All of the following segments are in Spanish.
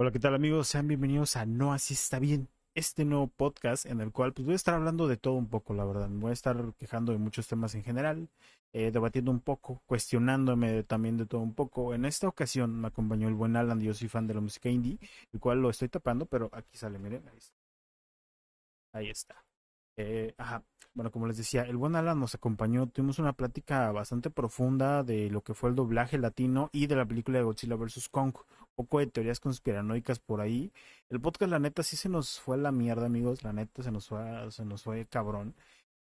Hola, ¿qué tal amigos? Sean bienvenidos a No Así Está Bien, este nuevo podcast en el cual pues voy a estar hablando de todo un poco, la verdad. Me voy a estar quejando de muchos temas en general, eh, debatiendo un poco, cuestionándome también de todo un poco. En esta ocasión me acompañó el buen Alan, yo soy fan de la música indie, el cual lo estoy tapando, pero aquí sale, miren, ahí está. Ahí está. Eh, ajá. Bueno, como les decía, el buen Alan nos acompañó, tuvimos una plática bastante profunda de lo que fue el doblaje latino y de la película de Godzilla vs. Kong, un poco de teorías conspiranoicas por ahí. El podcast, la neta, sí se nos fue a la mierda, amigos, la neta se nos fue, se nos fue cabrón.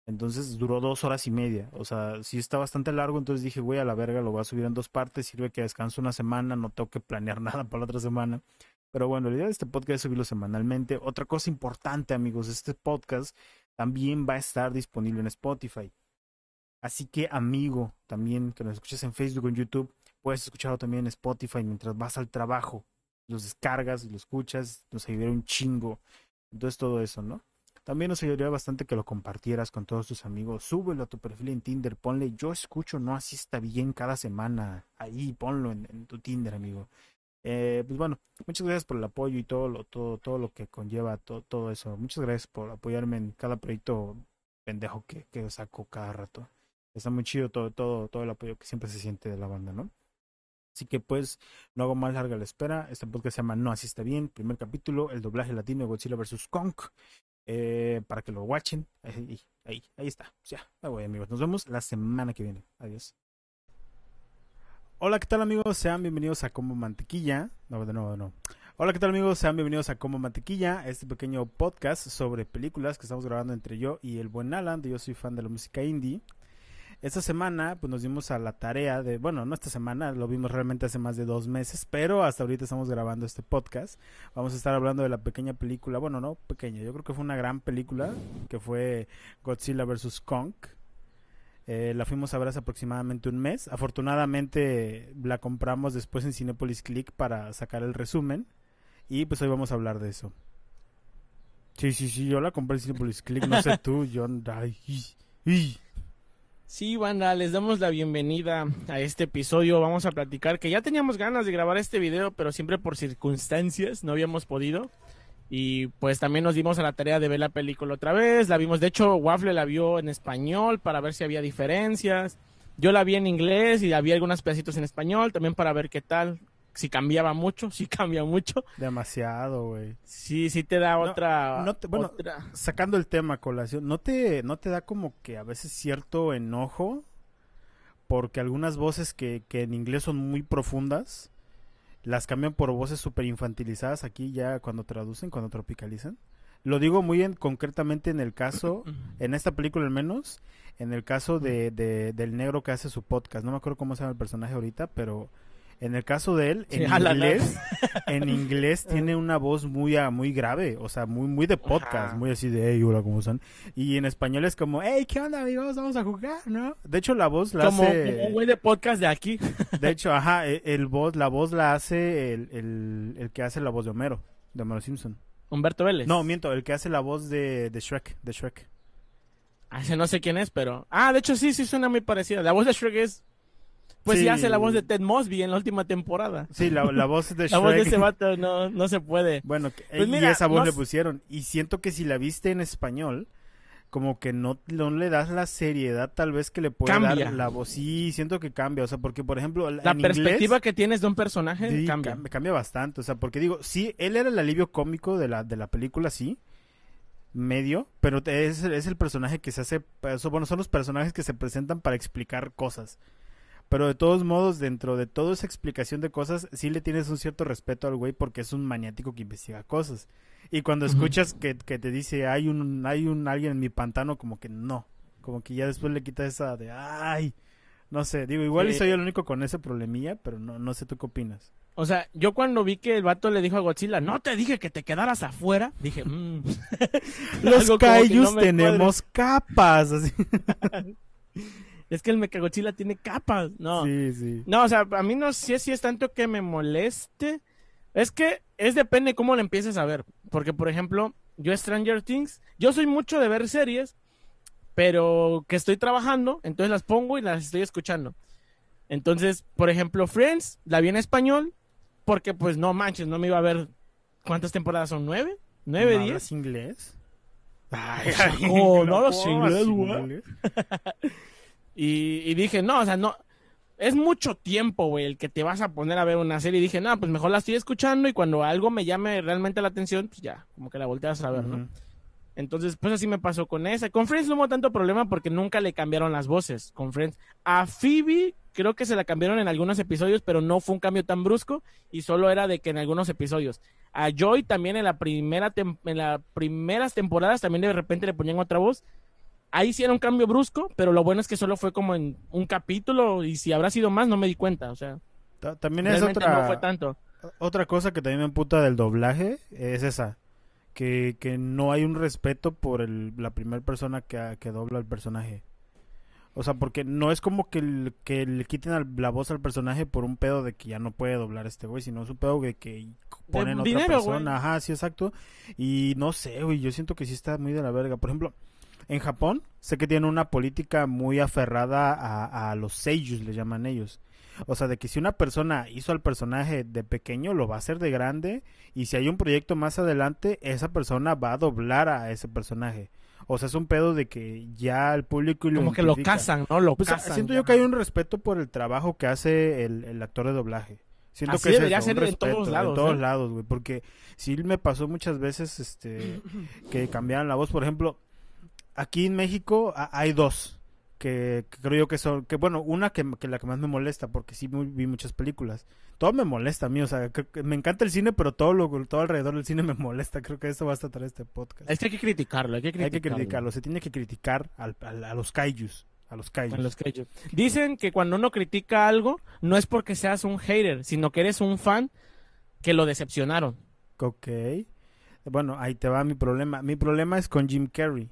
Entonces duró dos horas y media, o sea, sí está bastante largo, entonces dije, güey, a la verga, lo voy a subir en dos partes, sirve que descanso una semana, no tengo que planear nada para la otra semana. Pero bueno, la idea de este podcast es subirlo semanalmente. Otra cosa importante, amigos, este podcast también va a estar disponible en Spotify. Así que, amigo, también que nos escuches en Facebook o en YouTube, puedes escucharlo también en Spotify mientras vas al trabajo. Los descargas y lo escuchas, nos ayudaría un chingo. Entonces, todo eso, ¿no? También nos ayudaría bastante que lo compartieras con todos tus amigos. Súbelo a tu perfil en Tinder, ponle yo escucho, no así está bien cada semana. Ahí, ponlo en tu Tinder, amigo. Eh, pues bueno, muchas gracias por el apoyo y todo lo, todo, todo lo que conlleva todo, todo eso. Muchas gracias por apoyarme en cada proyecto pendejo que, que saco cada rato. Está muy chido todo, todo, todo el apoyo que siempre se siente de la banda, ¿no? Así que pues no hago más larga la espera. Este podcast se llama No Así Está Bien. Primer capítulo, el doblaje latino de Godzilla vs. Kong. Eh, para que lo watchen. Ahí, ahí, está. Ya, me voy amigos. Nos vemos la semana que viene. Adiós. Hola, ¿qué tal amigos? Sean bienvenidos a Como Mantequilla. No, de nuevo, no. Hola, ¿qué tal amigos? Sean bienvenidos a Como Mantequilla, este pequeño podcast sobre películas que estamos grabando entre yo y el buen Alan, yo soy fan de la música indie. Esta semana pues nos dimos a la tarea de, bueno, no esta semana, lo vimos realmente hace más de dos meses, pero hasta ahorita estamos grabando este podcast. Vamos a estar hablando de la pequeña película, bueno, no pequeña, yo creo que fue una gran película, que fue Godzilla vs. Kong. Eh, la fuimos a ver hace aproximadamente un mes. Afortunadamente la compramos después en Cinepolis Click para sacar el resumen. Y pues hoy vamos a hablar de eso. Sí, sí, sí, yo la compré en Cinepolis Click, no sé tú, yo... Ay, y, Sí, banda, les damos la bienvenida a este episodio. Vamos a platicar que ya teníamos ganas de grabar este video, pero siempre por circunstancias no habíamos podido. Y pues también nos dimos a la tarea de ver la película otra vez. La vimos, de hecho, Waffle la vio en español para ver si había diferencias. Yo la vi en inglés y había algunos pedacitos en español también para ver qué tal. Si cambiaba mucho, si cambia mucho. Demasiado, güey. Sí, sí te da otra, no te- bueno, otra- Sacando el tema colación, ¿no te, ¿no te da como que a veces cierto enojo? Porque algunas voces que, que en inglés son muy profundas, las cambian por voces súper infantilizadas aquí ya cuando traducen, cuando tropicalizan. Lo digo muy en, concretamente en el caso, en esta película al menos, en el caso de, de- del negro que hace su podcast. No me acuerdo cómo se llama el personaje ahorita, pero en el caso de él, Sí, en Alan, inglés, en inglés tiene una voz muy, ah, muy grave, o sea, muy, muy de podcast, Ajá. muy así de, hey, hola, ¿cómo están? Y en español es como, hey, ¿qué onda, amigos? Vamos a jugar, ¿no? De hecho, la voz la como, hace... como un güey de podcast de aquí. De hecho, ajá, e- el voz, la voz la hace el, el, el que hace la voz de Homero, de Homero Simpson. Humberto Vélez. No, miento, el que hace la voz de, de Shrek, de Shrek. Ah, no sé quién es, pero. Ah, de hecho sí, sí suena muy parecida. La voz de Shrek es. Pues sí, Sí. hace la voz de Ted Mosby en la última temporada. Sí, la, la voz de Shrek. La voz de ese vato no, no se puede. Bueno, Pues y mira, esa voz no le pusieron. Y siento que si la viste en español, como que no, no le das la seriedad tal vez que le puede Cambia. dar la voz. Sí, siento que cambia. O sea, porque por ejemplo, La en perspectiva inglés, que tienes de un personaje sí, cambia. cambia. cambia bastante. O sea, porque digo, sí, él era el alivio cómico de la, de la película, sí. Medio, pero es, es el personaje que se hace. bueno, son los personajes que se presentan para explicar cosas. Pero de todos modos, dentro de toda esa explicación de cosas, sí le tienes un cierto respeto al güey porque es un maniático que investiga cosas. Y cuando escuchas que, que te dice hay un, hay un alguien en mi pantano, como que no. Como que ya después le quita esa de ay. No sé, digo, igual y Sí. soy el único con ese problemilla, pero no, no sé tú qué opinas. O sea, yo cuando vi que el vato le dijo a Godzilla, no te dije que te quedaras afuera, dije, mmm. Los kaijus no tenemos capas. Así. Es que el Mechagodzilla tiene capas. No. Sí, sí. No, o sea, a mí no sé si es tanto que me moleste. Es que es depende cómo lo empieces a ver. Porque, por ejemplo, yo Stranger Things, yo soy mucho de ver series, pero que estoy trabajando, entonces las pongo y las estoy escuchando. Entonces, por ejemplo, Friends, la vi en español, porque pues no manches, no me iba a ver ¿Cuántas temporadas son? ¿Nueve? ¿Nueve, ¿No diez? inglés? Ay, No, no ¿cómo inglés, güey? Y, y dije, no, o sea, no. Es mucho tiempo, güey, el que te vas a poner a ver una serie. Y dije, no, pues mejor la estoy escuchando y cuando algo me llame realmente la atención, pues ya, como que la volteas a ver, ¿no? Entonces, pues así me pasó con esa. Con Friends no hubo tanto problema porque nunca le cambiaron las voces. Con Friends. A Phoebe creo que se la cambiaron en algunos episodios, pero no fue un cambio tan brusco y solo era de que en algunos episodios. A Joy también en la primera en las primeras temporadas también de repente le ponían otra voz. Ahí sí era un cambio brusco, pero lo bueno es que solo fue como en un capítulo y si habrá sido más no me di cuenta, o sea, Ta- También es otra, no fue tanto. otra cosa que también me emputa del doblaje, es esa. Que, que no hay un respeto por el, la primera persona que, que dobla el personaje. O sea, porque no es como que, el- que le quiten al- la voz al personaje por un pedo de que ya no puede doblar este güey, sino es un pedo de que ponen otra dinero, güey. persona. Ajá, sí, exacto. Y no sé, güey, yo siento que sí está muy de la verga. Por ejemplo, en Japón sé que tienen una política muy aferrada a, a los seiyus, le llaman ellos. O sea, de que si una persona hizo al personaje de pequeño, lo va a hacer de grande. Y si hay un proyecto más adelante, esa persona va a doblar a ese personaje. O sea, es un pedo de que ya el público lo Como que lo casan, ¿no? Lo Pues, casan. siento ya. yo que hay un respeto por el trabajo que hace el, el actor de doblaje. Siento Así que es debería eso, en respeto, todos lados, En todos ¿eh? lados, güey. Porque sí me pasó muchas veces este que cambiaran la voz. Por ejemplo, aquí en México ha- hay dos que, que creo yo que son, que bueno, una que, que la que más me molesta, porque sí vi muchas películas. Todo me molesta a mí, o sea, que me encanta el cine, pero todo lo todo alrededor del cine me molesta. Creo que esto va a tratar este podcast. Es que hay que criticarlo, hay que Hay criticarlo. que criticarlo, se tiene que criticar al- al- a los kaijus, a los kaijus. A los kaiju. Dicen que cuando uno critica algo, no es porque seas un hater, sino que eres un fan que lo decepcionaron. Ok. Bueno, ahí te va mi problema. Mi problema es con Jim Carrey.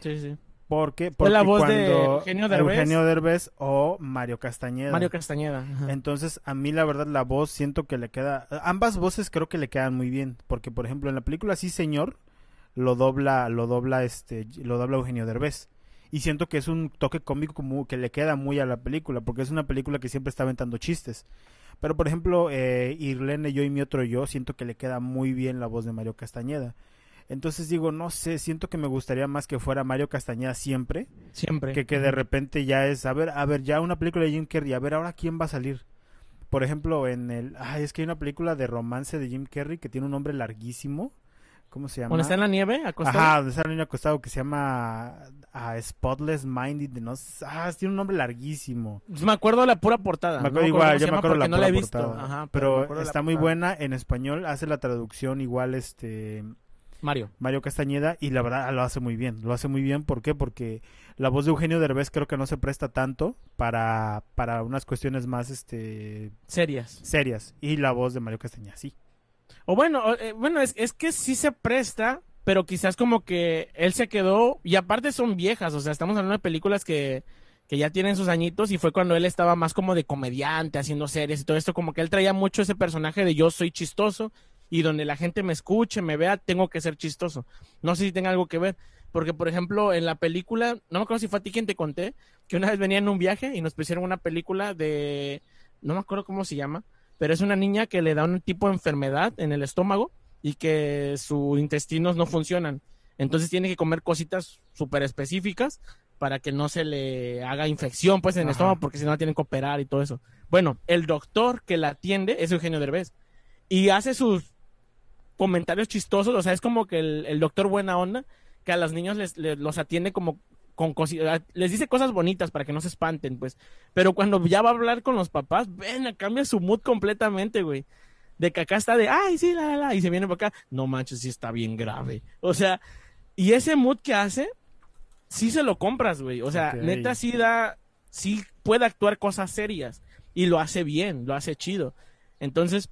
Sí, sí. ¿Por qué? Fue la Porque voz de Eugenio Derbez. Eugenio Derbez o Mario Castañeda. Mario Castañeda. ajá. Entonces, a mí la verdad la voz siento que le queda... Ambas voces creo que le quedan muy bien. Porque, por ejemplo, en la película Sí Señor, lo dobla, lo dobla, este, lo dobla Eugenio Derbez. Y siento que es un toque cómico como que le queda muy a la película. Porque es una película que siempre está aventando chistes. Pero, por ejemplo, eh, Irlene, yo y mi otro yo, siento que le queda muy bien la voz de Mario Castañeda. Entonces digo, no sé, siento que me gustaría más que fuera Mario Castañeda siempre, Siempre. que, que de repente ya es, a ver, a ver, ya una película de Jim Carrey, a ver, ahora quién va a salir. Por ejemplo, en el, ay, es que hay una película de romance de Jim Carrey que tiene un nombre larguísimo. ¿Cómo se llama? Cuando está en la nieve, acostado. Ajá, donde está el niño acostado que se llama ah, Spotless Minded, no ah, tiene un nombre larguísimo. Pues me acuerdo de la pura portada. Me no acuerdo igual, yo me acuerdo la no pura la he visto. portada. Ajá, pero la está muy buena en español, hace la traducción igual este Mario. Mario Castañeda y la verdad lo hace muy bien. Lo hace muy bien, ¿por qué? Porque la voz de Eugenio Derbez creo que no se presta tanto para, para unas cuestiones más este Serias. serias y la voz de Mario Castañeda sí. O bueno, o, eh, bueno, es, es que sí se presta, pero quizás como que él se quedó, y aparte son viejas, o sea, estamos hablando de películas que, que ya tienen sus añitos y fue cuando él estaba más como de comediante, haciendo series y todo esto, como que él traía mucho ese personaje de yo soy chistoso y donde la gente me escuche, me vea, tengo que ser chistoso. No sé si tenga algo que ver, porque por ejemplo en la película, no me acuerdo si fue a ti quien te conté, que una vez venía en un viaje y nos pusieron una película de, no me acuerdo cómo se llama, pero es una niña que le da un tipo de enfermedad en el estómago y que sus intestinos no funcionan. Entonces tiene que comer cositas súper específicas para que no se le haga infección pues en el Ajá. estómago porque si no la tienen que operar y todo eso. Bueno, el doctor que la atiende es Eugenio Derbez y hace sus comentarios chistosos, o sea, es como que el, el doctor buena onda que a los niños les, les- los atiende como con cositas, les dice cosas bonitas para que no se espanten, pues. Pero cuando ya va a hablar con los papás, ven, cambia su mood completamente, güey. De que acá está de, ay, sí, la, la, la, y se viene para acá, no manches, sí está bien grave. O sea, y ese mood que hace, sí se lo compras, güey. O sea, neta sí da, sí puede actuar cosas serias. Y lo hace bien, lo hace chido. Entonces,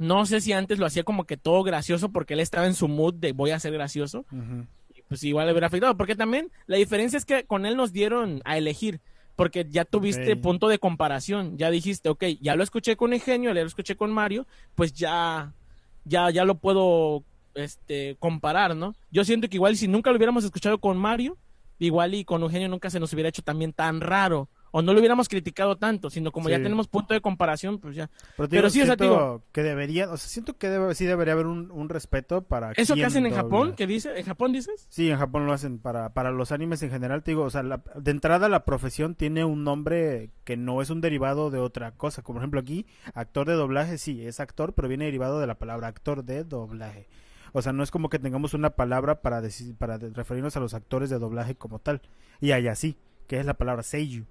no sé si antes lo hacía como que todo gracioso porque él estaba en su mood de voy a ser gracioso y pues igual le hubiera afectado. Porque también la diferencia es que con él nos dieron a elegir. Porque ya tuviste punto de comparación. Ya dijiste, ok, ya lo escuché con Eugenio, ya lo escuché con Mario, pues ya, ya, ya lo puedo este, comparar, ¿no? Yo siento que igual si nunca lo hubiéramos escuchado con Mario, igual y con Eugenio nunca se nos hubiera hecho también tan raro. O no lo hubiéramos criticado tanto, sino como ya Sí. tenemos punto de comparación, pues ya. Pero, Pero digo, sí, o sea, digo- que debería, o sea, siento que debe, sí debería haber un, un respeto para Eso que hacen en. Japón, que dice, en Japón dices? Sí, en Japón lo hacen para, para los animes en general, te digo, o sea, la- de entrada la profesión tiene un nombre que no es un derivado de otra cosa, como por ejemplo aquí, actor de doblaje, sí, es actor, pero viene derivado de la palabra actor de doblaje. O sea, no es como que tengamos una palabra para decir, para referirnos a los actores de doblaje como tal. Y hay así, que es la palabra seiyuu,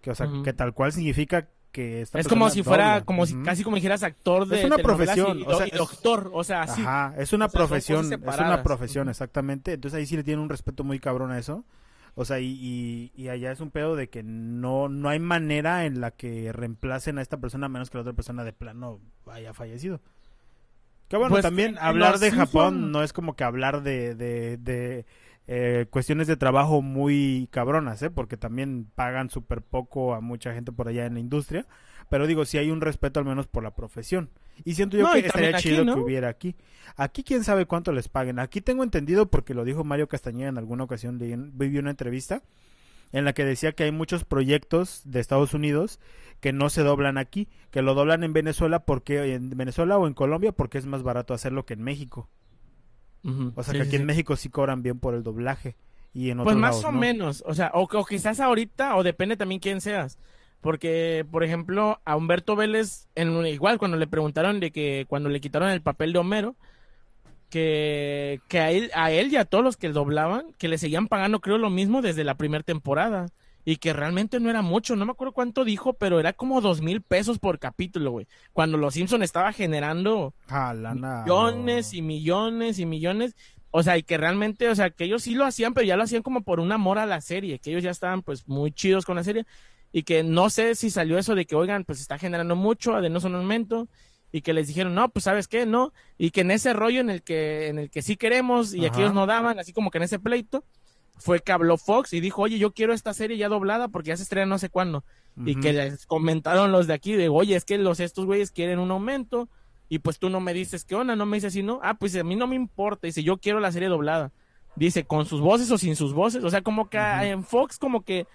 que o sea, Ujú. que tal cual significa que esta Es como si fuera, como si, Ujú. casi como dijeras actor de Es una profesión, y, o sea, y doctor, o sea, así. Ajá, es una O sea, profesión, es una profesión, exactamente. Entonces ahí sí le tiene un respeto muy cabrón a eso. O sea, y, y, y allá es un pedo de que no, no hay manera en la que reemplacen a esta persona a menos que la otra persona de plano haya fallecido. Que bueno, Pues, también hablar de Japón no es como que hablar de, de, de eh, cuestiones de trabajo muy cabronas, ¿eh? Porque también pagan súper poco a mucha gente por allá en la industria. Pero digo, sí hay un respeto al menos por la profesión. Y siento yo No, que estaría aquí, chido ¿no? que hubiera aquí. Aquí quién sabe cuánto les paguen. Aquí tengo entendido, porque lo dijo Mario Castañeda en alguna ocasión, leí en- vi una entrevista en la que decía que hay muchos proyectos de Estados Unidos que no se doblan aquí, que lo doblan en Venezuela porque en Venezuela o en Colombia porque es más barato hacerlo que en México. O sea, sí, que sí, aquí en. México sí cobran bien por el doblaje y en otros Pues más lados o no. menos, o sea, o, o quizás ahorita, o depende también quién seas. Porque, por ejemplo, a Humberto Vélez, en, un- igual cuando le preguntaron de que cuando le quitaron el papel de Homero, que, que a, él, a él y a todos los que doblaban, que le seguían pagando creo lo mismo desde la primera temporada. Y que realmente no era mucho, no me acuerdo cuánto dijo, pero era como dos mil pesos por capítulo, güey. Cuando Los Simpson estaba generando Ah, lana. millones y millones y millones. O sea, y que realmente, o sea, que ellos sí lo hacían, pero ya lo hacían como por un amor a la serie, que ellos ya estaban pues muy chidos con la serie. Y que no sé si salió eso de que, oigan, pues está generando mucho, denos un aumento. Y que les dijeron, no, pues sabes qué, no. Y que en ese rollo en el que, en el que sí queremos y Ajá. aquí ellos no daban, así como que en ese pleito, fue que habló Fox y dijo, oye, yo quiero esta serie ya doblada porque ya se estrena no sé cuándo. Y que les comentaron los de aquí de, oye, es que los estos güeyes quieren un aumento y pues tú no me dices qué onda, no me dices si no. Ah, pues a mí no me importa, dice, yo quiero la serie doblada. Dice, con sus voces o sin sus voces. O sea, como que en Fox como que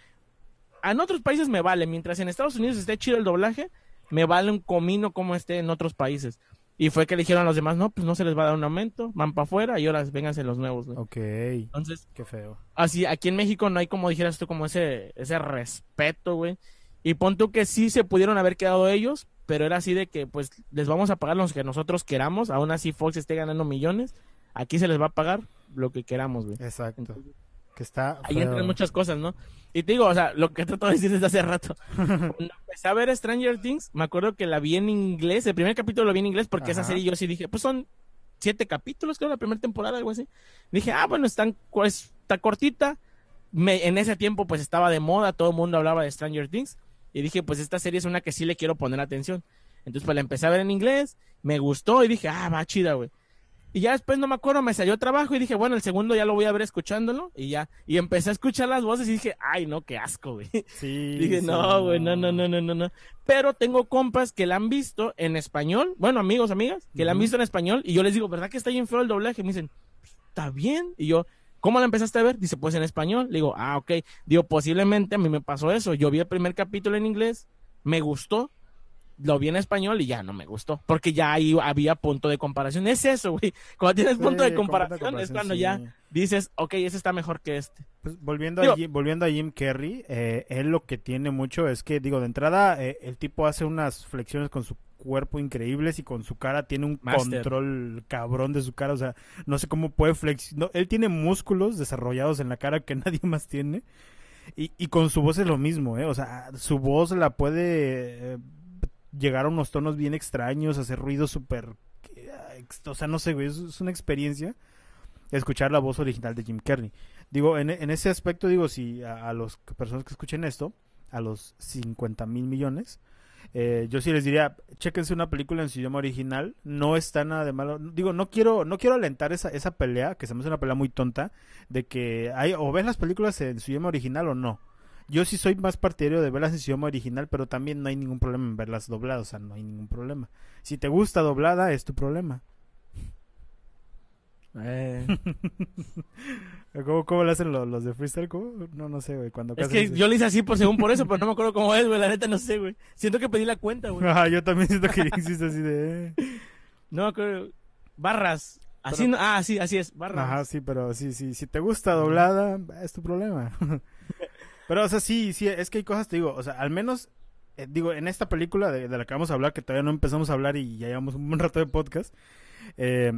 en otros países me vale, mientras en Estados Unidos esté chido el doblaje, me vale un comino como esté en otros países. Y fue que le dijeron a los demás, no, pues no se les va a dar un aumento, van para afuera y ahora vénganse los nuevos, güey. Ok, Entonces, qué feo. así aquí en México no hay como dijeras tú como ese ese respeto, güey. Y pon tú que sí se pudieron haber quedado ellos, pero era así de que pues les vamos a pagar los que nosotros queramos, aún así Fox esté ganando millones, aquí se les va a pagar lo que queramos, güey. Exacto. Entonces, Que está Ahí feo. entran muchas cosas, ¿no? Y te digo, o sea, lo que trato de decir desde hace rato. Cuando empecé a ver Stranger Things, me acuerdo que la vi en inglés, el primer capítulo lo vi en inglés porque esa serie yo sí dije, pues son siete capítulos, creo, la primera temporada, algo así. Dije, ah, bueno, están, pues, está cortita. Me, en ese tiempo, pues, estaba de moda, todo el mundo hablaba de Stranger Things. Y dije, pues, esta serie es una que sí le quiero poner atención. Entonces, pues, la empecé a ver en inglés, me gustó y dije, ah, va chida, güey. Y ya después, no me acuerdo, me salió trabajo y dije, bueno, el segundo ya lo voy a ver escuchándolo. Y ya, y empecé a escuchar las voces y dije, ay, no, qué asco, güey. Sí, Dije, sí, no, güey, no, no, no, no, no, no. Pero tengo compas que la han visto en español, bueno, amigos, amigas, que la han visto en español, y yo les digo, ¿verdad que está bien feo el doblaje? Me dicen, está bien. Y yo, ¿cómo la empezaste a ver? Dice, pues en español. Le digo, ah, ok. Digo, posiblemente a mí me pasó eso. Yo vi el primer capítulo en inglés, me gustó, lo vi en español y ya no me gustó. Porque ya ahí había punto de comparación. Es eso, güey. Cuando tienes punto de comparación, es cuando ya dices, ok, ese está mejor que este. Pues, volviendo, Digo- a Jim, volviendo a Jim Carrey, eh, él lo que tiene mucho es que, digo, de entrada, eh, el tipo hace unas flexiones con su cuerpo increíbles y con su cara tiene un Master. control cabrón de su cara, o sea, no sé cómo puede flexionar. él tiene músculos desarrollados en la cara que nadie más tiene. Y, y con su voz es lo mismo, ¿eh? O sea, su voz la puede eh, llegar a unos tonos bien extraños, hacer ruidos súper... ex- O sea, no sé, güey, es, una experiencia escuchar la voz original de Jim Carrey. Digo, en, en ese aspecto, digo, si a, a las personas que escuchen esto, a los 50 mil millones, eh, yo sí les diría, chéquense una película en su idioma original, no está nada de malo. Digo, no quiero, no quiero alentar esa, esa pelea, que se me hace una pelea muy tonta, de que hay, o ves las películas en su idioma original o no. Yo sí soy más partidario de verlas en su idioma original, pero también no hay ningún problema en verlas dobladas, o sea, no hay ningún problema. Si te gusta doblada, es tu problema. Eh, ¿Cómo, cómo le hacen los, los de freestyle? ¿Cómo? No, no sé, güey. Cuando Es que yo lo hice así por según por eso, pero no me acuerdo cómo es, güey. La neta no sé, güey. Siento que pedí la cuenta, güey. Ajá, yo también siento que hiciste así de... eh. No acuerdo. Barras. Así Pero- no... Ah, sí, así es. Barras. Ajá, sí, pero sí, sí, si te gusta doblada, es tu problema. pero, o sea, sí, sí, es que hay cosas, te digo, o sea, al menos, eh, digo, en esta película de, de la que vamos a hablar, que todavía no empezamos a hablar y ya llevamos un buen rato de podcast, eh,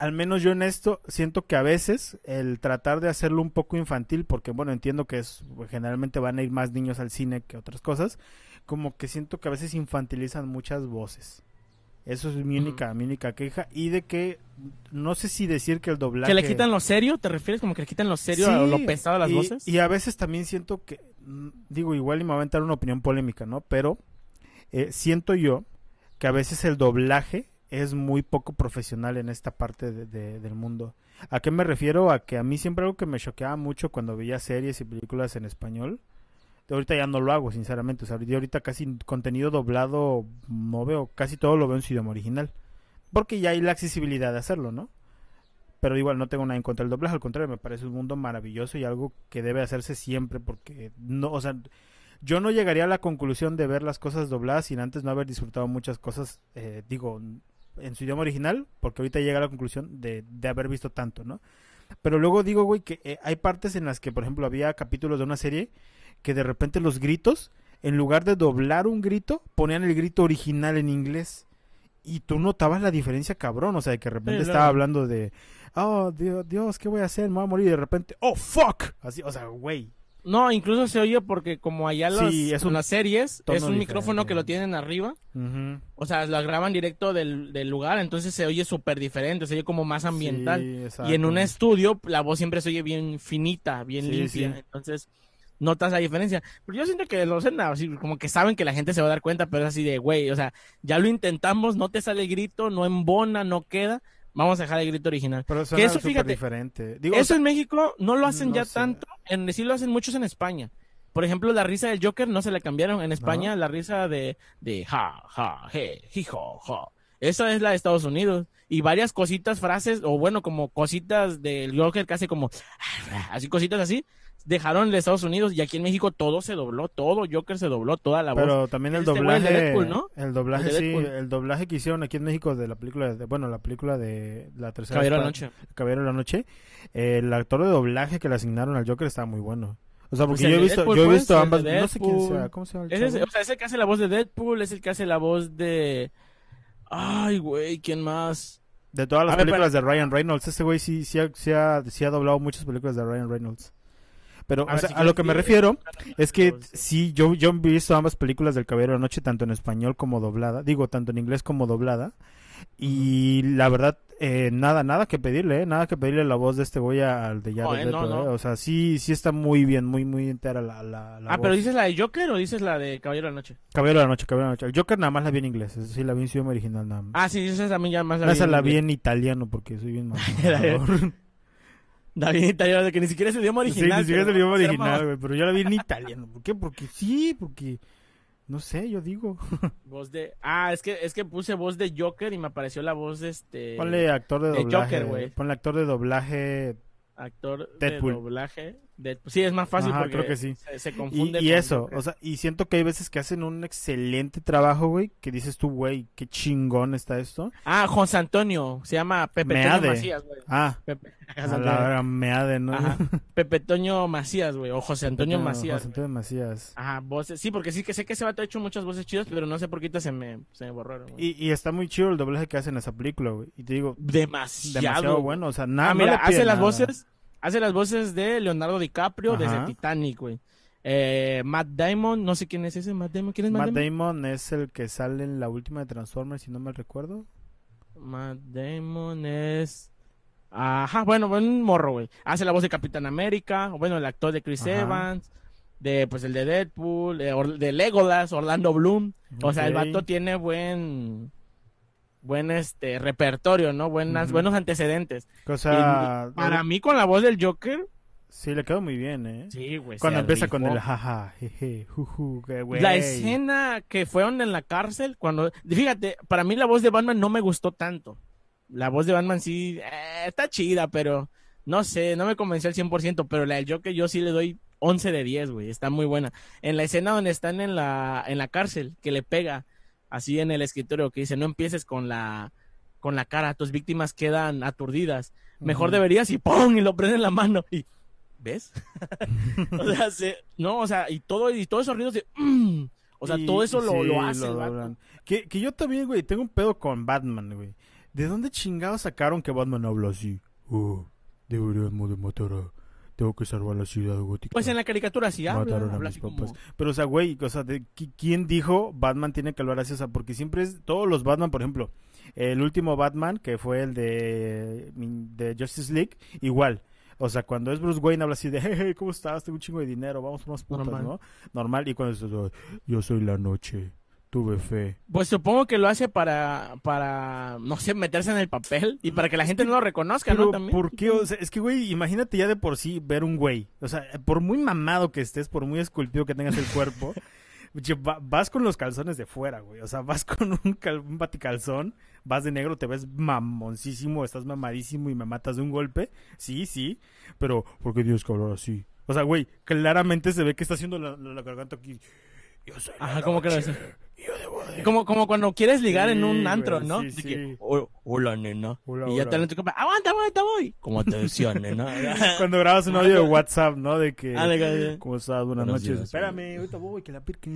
al menos yo en esto siento que a veces el tratar de hacerlo un poco infantil, porque bueno, entiendo que es generalmente van a ir más niños al cine que otras cosas, como que siento que a veces infantilizan muchas voces. Eso es mi única, mi única queja. Y de que no sé si decir que el doblaje. ¿Que le quitan lo serio? ¿Te refieres como que le quitan lo serio a Sí, lo pesado de las y, voces? Y a veces también siento que, mm, digo, igual y me va a aventar una opinión polémica, ¿no? Pero eh, siento yo que a veces el doblaje es muy poco profesional en esta parte de- de- del mundo. ¿A qué me refiero? A que a mí siempre algo que me choqueaba mucho cuando veía series y películas en español. Ahorita ya no lo hago, sinceramente. O sea, yo ahorita casi contenido doblado no veo, casi todo lo veo en su idioma original. Porque ya hay la accesibilidad de hacerlo, ¿no? Pero igual no tengo nada en contra del doblaje, al contrario, me parece un mundo maravilloso y algo que debe hacerse siempre porque no, o sea, yo no llegaría a la conclusión de ver las cosas dobladas sin antes no haber disfrutado muchas cosas, eh, digo, en su idioma original, porque ahorita llega a la conclusión de, de haber visto tanto, ¿no? Pero luego digo, güey, que eh, hay partes en las que, por ejemplo, había capítulos de una serie que de repente los gritos, en lugar de doblar un grito, ponían el grito original en inglés. Y tú notabas la diferencia, cabrón. O sea, que de repente Sí, estaba claro. hablando de, oh, Dios, Dios, ¿qué voy a hacer? Me voy a morir. Y de repente, oh, fuck. Así, o sea, güey. No, incluso se oye porque como allá los, Sí, es un las series es un micrófono diferente. que lo tienen arriba. O sea, lo graban directo del, del lugar, entonces se oye súper diferente, se oye como más ambiental. Sí, y en un estudio la voz siempre se oye bien finita, bien Sí, limpia. Entonces notas la diferencia. Pero yo siento que lo hacen así, como que saben que la gente se va a dar cuenta, pero es así de, güey, o sea, ya lo intentamos, no te sale el grito, no embona, no queda. Vamos a dejar el grito original. Pero que eso, fíjate, diferente. Digo, Eso o sea, en México no lo hacen no ya sé. tanto, en sí lo hacen muchos en España. Por ejemplo, la risa del Joker no se la cambiaron. En España, la risa de, de ja, ja, je, hijo, ja. Esa es la de Estados Unidos. Y varias cositas, frases, o bueno, como cositas del Joker que hace como, así cositas así, dejaron de Estados Unidos. Y aquí en México todo se dobló, todo Joker se dobló, toda la voz. pero también el Este doblaje, de Deadpool, ¿no? el doblaje El sí, el doblaje que hicieron aquí en México de la película, de, bueno, la película de la tercera Caballero de la Noche. Caballero de la Noche, eh, el actor de doblaje que le asignaron al Joker estaba muy bueno. O sea, porque Pues yo he visto, Deadpool, yo he pues, visto ambas, no sé quién sea, ¿cómo se llama el Ese es, chavo? o sea, es el que hace la voz de Deadpool, es el que hace la voz de... Ay, güey, ¿quién más? De todas las ver, películas de Ryan Reynolds, ese güey sí, sí, sí, ha, sí ha doblado muchas películas de Ryan Reynolds. Pero, A o ver, sea, si a lo que me refiero es que sí, yo, yo he visto ambas películas del Caballero de la Noche, tanto en español como doblada, digo, tanto en inglés como doblada, y la verdad, eh, nada, nada que pedirle, eh, nada que pedirle la voz de este güey al de Jared No, eh, no, Leto, no. eh, o sea, sí, sí está muy bien, muy, muy entera la, la, la Ah, voz. pero dices la de Joker o dices la de Caballero de la Noche? Caballero de la Noche, Caballero de la Noche. El Joker nada más la vi en inglés, eso sí la vi en su idioma original nada más. Ah, sí, esa también ya más esa la vi inglés. en italiano porque soy bien David italiano, de que ni siquiera es el idioma Sí, original. ni siquiera es el pero idioma original, güey, pero yo la vi en italiano. ¿Por qué? Porque sí, porque no sé, yo digo. Voz de... Ah, es que, es que puse voz de Joker y me apareció la voz de este... Ponle actor de de doblaje. Joker, güey. Ponle actor de doblaje. Actor Deadpool. de doblaje. Deadpool. Sí, es más fácil Ajá, porque creo que sí. se, se confunde y eso, o sea, y siento que hay veces que hacen un excelente trabajo, güey, que dices tú, güey, qué chingón está esto. Ah, José Antonio. Se llama Pepe Toño. Macías, güey. Ah, Pepe, a la hora meade, ¿no? Ajá. Pepe Toño Macías, güey. O José Antonio Macías. José Antonio Macías. Ajá, voces. Sí, porque sí que sé que ese vato ha hecho muchas voces chidas, pero no sé por qué se me, se me borraron. güey. Y, y está muy chido el doblaje que hacen en esa película, güey. Y te digo, Demasiado. demasiado bueno, o sea, nada. Ah, no mira, pide hace las voces, hace las voces de Leonardo DiCaprio Ajá. desde Titanic, güey. Eh, Matt Damon, no sé quién es ese Matt Damon. ¿Quién es Matt, Matt Damon? Damon es el que sale en la última de Transformers, si no me recuerdo. Matt Damon es... Ajá, bueno, buen morro, güey. Hace la voz de Capitán América, o bueno, el actor de Chris Ajá. Evans, de pues el de Deadpool, de, Or- de Legolas, Orlando Bloom. O sea, el vato tiene buen buen este repertorio, ¿no? Buenas, buenos antecedentes. Cosa. Y para mí con la voz del Joker, Sí, le quedó muy bien, ¿eh? sí, güey. Cuando empieza con el jaja, jeje, juju, que güey. La escena que fueron en la cárcel, cuando... Fíjate, para mí la voz de Batman no me gustó tanto. La voz de Batman sí, eh, está chida, pero no sé, no me convenció al 100%, pero la del Joker yo sí le doy 11 de 10, güey, está muy buena. En la escena donde están en la, en la cárcel, que le pega así en el escritorio, que dice, no empieces con la, con la cara, tus víctimas quedan aturdidas, mejor deberías y ¡pum! y lo prende en la mano y, ¿ves? o sea, se- no, o sea, y todo, y todos esos ruidos de, "Mm". o sea, Y- todo eso lo, sí, lo hace lo. Que, que yo también, güey, tengo un pedo con Batman, güey. ¿De dónde chingados sacaron que Batman habla así? Oh, deberíamos de matar a... Tengo que salvar la ciudad gótica. Pues en la caricatura sí habla, Mataron a habla mis así como- papás. Pero, o sea, güey, o sea, de, qui- ¿quién dijo Batman tiene que hablar así? O sea, porque siempre es... Todos los Batman, por ejemplo, el último Batman, que fue el de, de Justice League, igual. O sea, cuando es Bruce Wayne habla así de, hey, hey, ¿cómo estás? Tengo un chingo de dinero, vamos por unas putas, Normal. ¿no? Normal. Y cuando es, "Oh, yo soy la noche, tuve fe. Pues supongo que lo hace para, para, no sé, meterse en el papel y para que la gente no lo reconozca, Pero, ¿no? También. ¿por qué? O sea, es que, güey, imagínate ya de por sí ver un güey. O sea, por muy mamado que estés, por muy esculpido que tengas el cuerpo, vas con los calzones de fuera, güey. O sea, vas con un, cal- un baticalzón, vas de negro, te ves mamoncísimo, estás mamadísimo y me matas de un golpe. Sí, sí. Pero, ¿por qué tienes que hablar así? O sea, güey, claramente se ve que está haciendo la, la- la garganta aquí. Yo soy la Ajá, ¿cómo que lo hace? y Yo debo de... Como, como cuando quieres ligar en un güey, antro, ¿no? sí, De sí. que, "Oh, hola, nena. Hola, y ya hola. te tu compa, aguanta, aguanta, voy. Como te decía, nena. Cuando grabas un audio de WhatsApp, ¿no? De que... Ah, ¿Cómo estás? Buenas Buenos noches. días, Espérame, ahorita voy, que la pirque.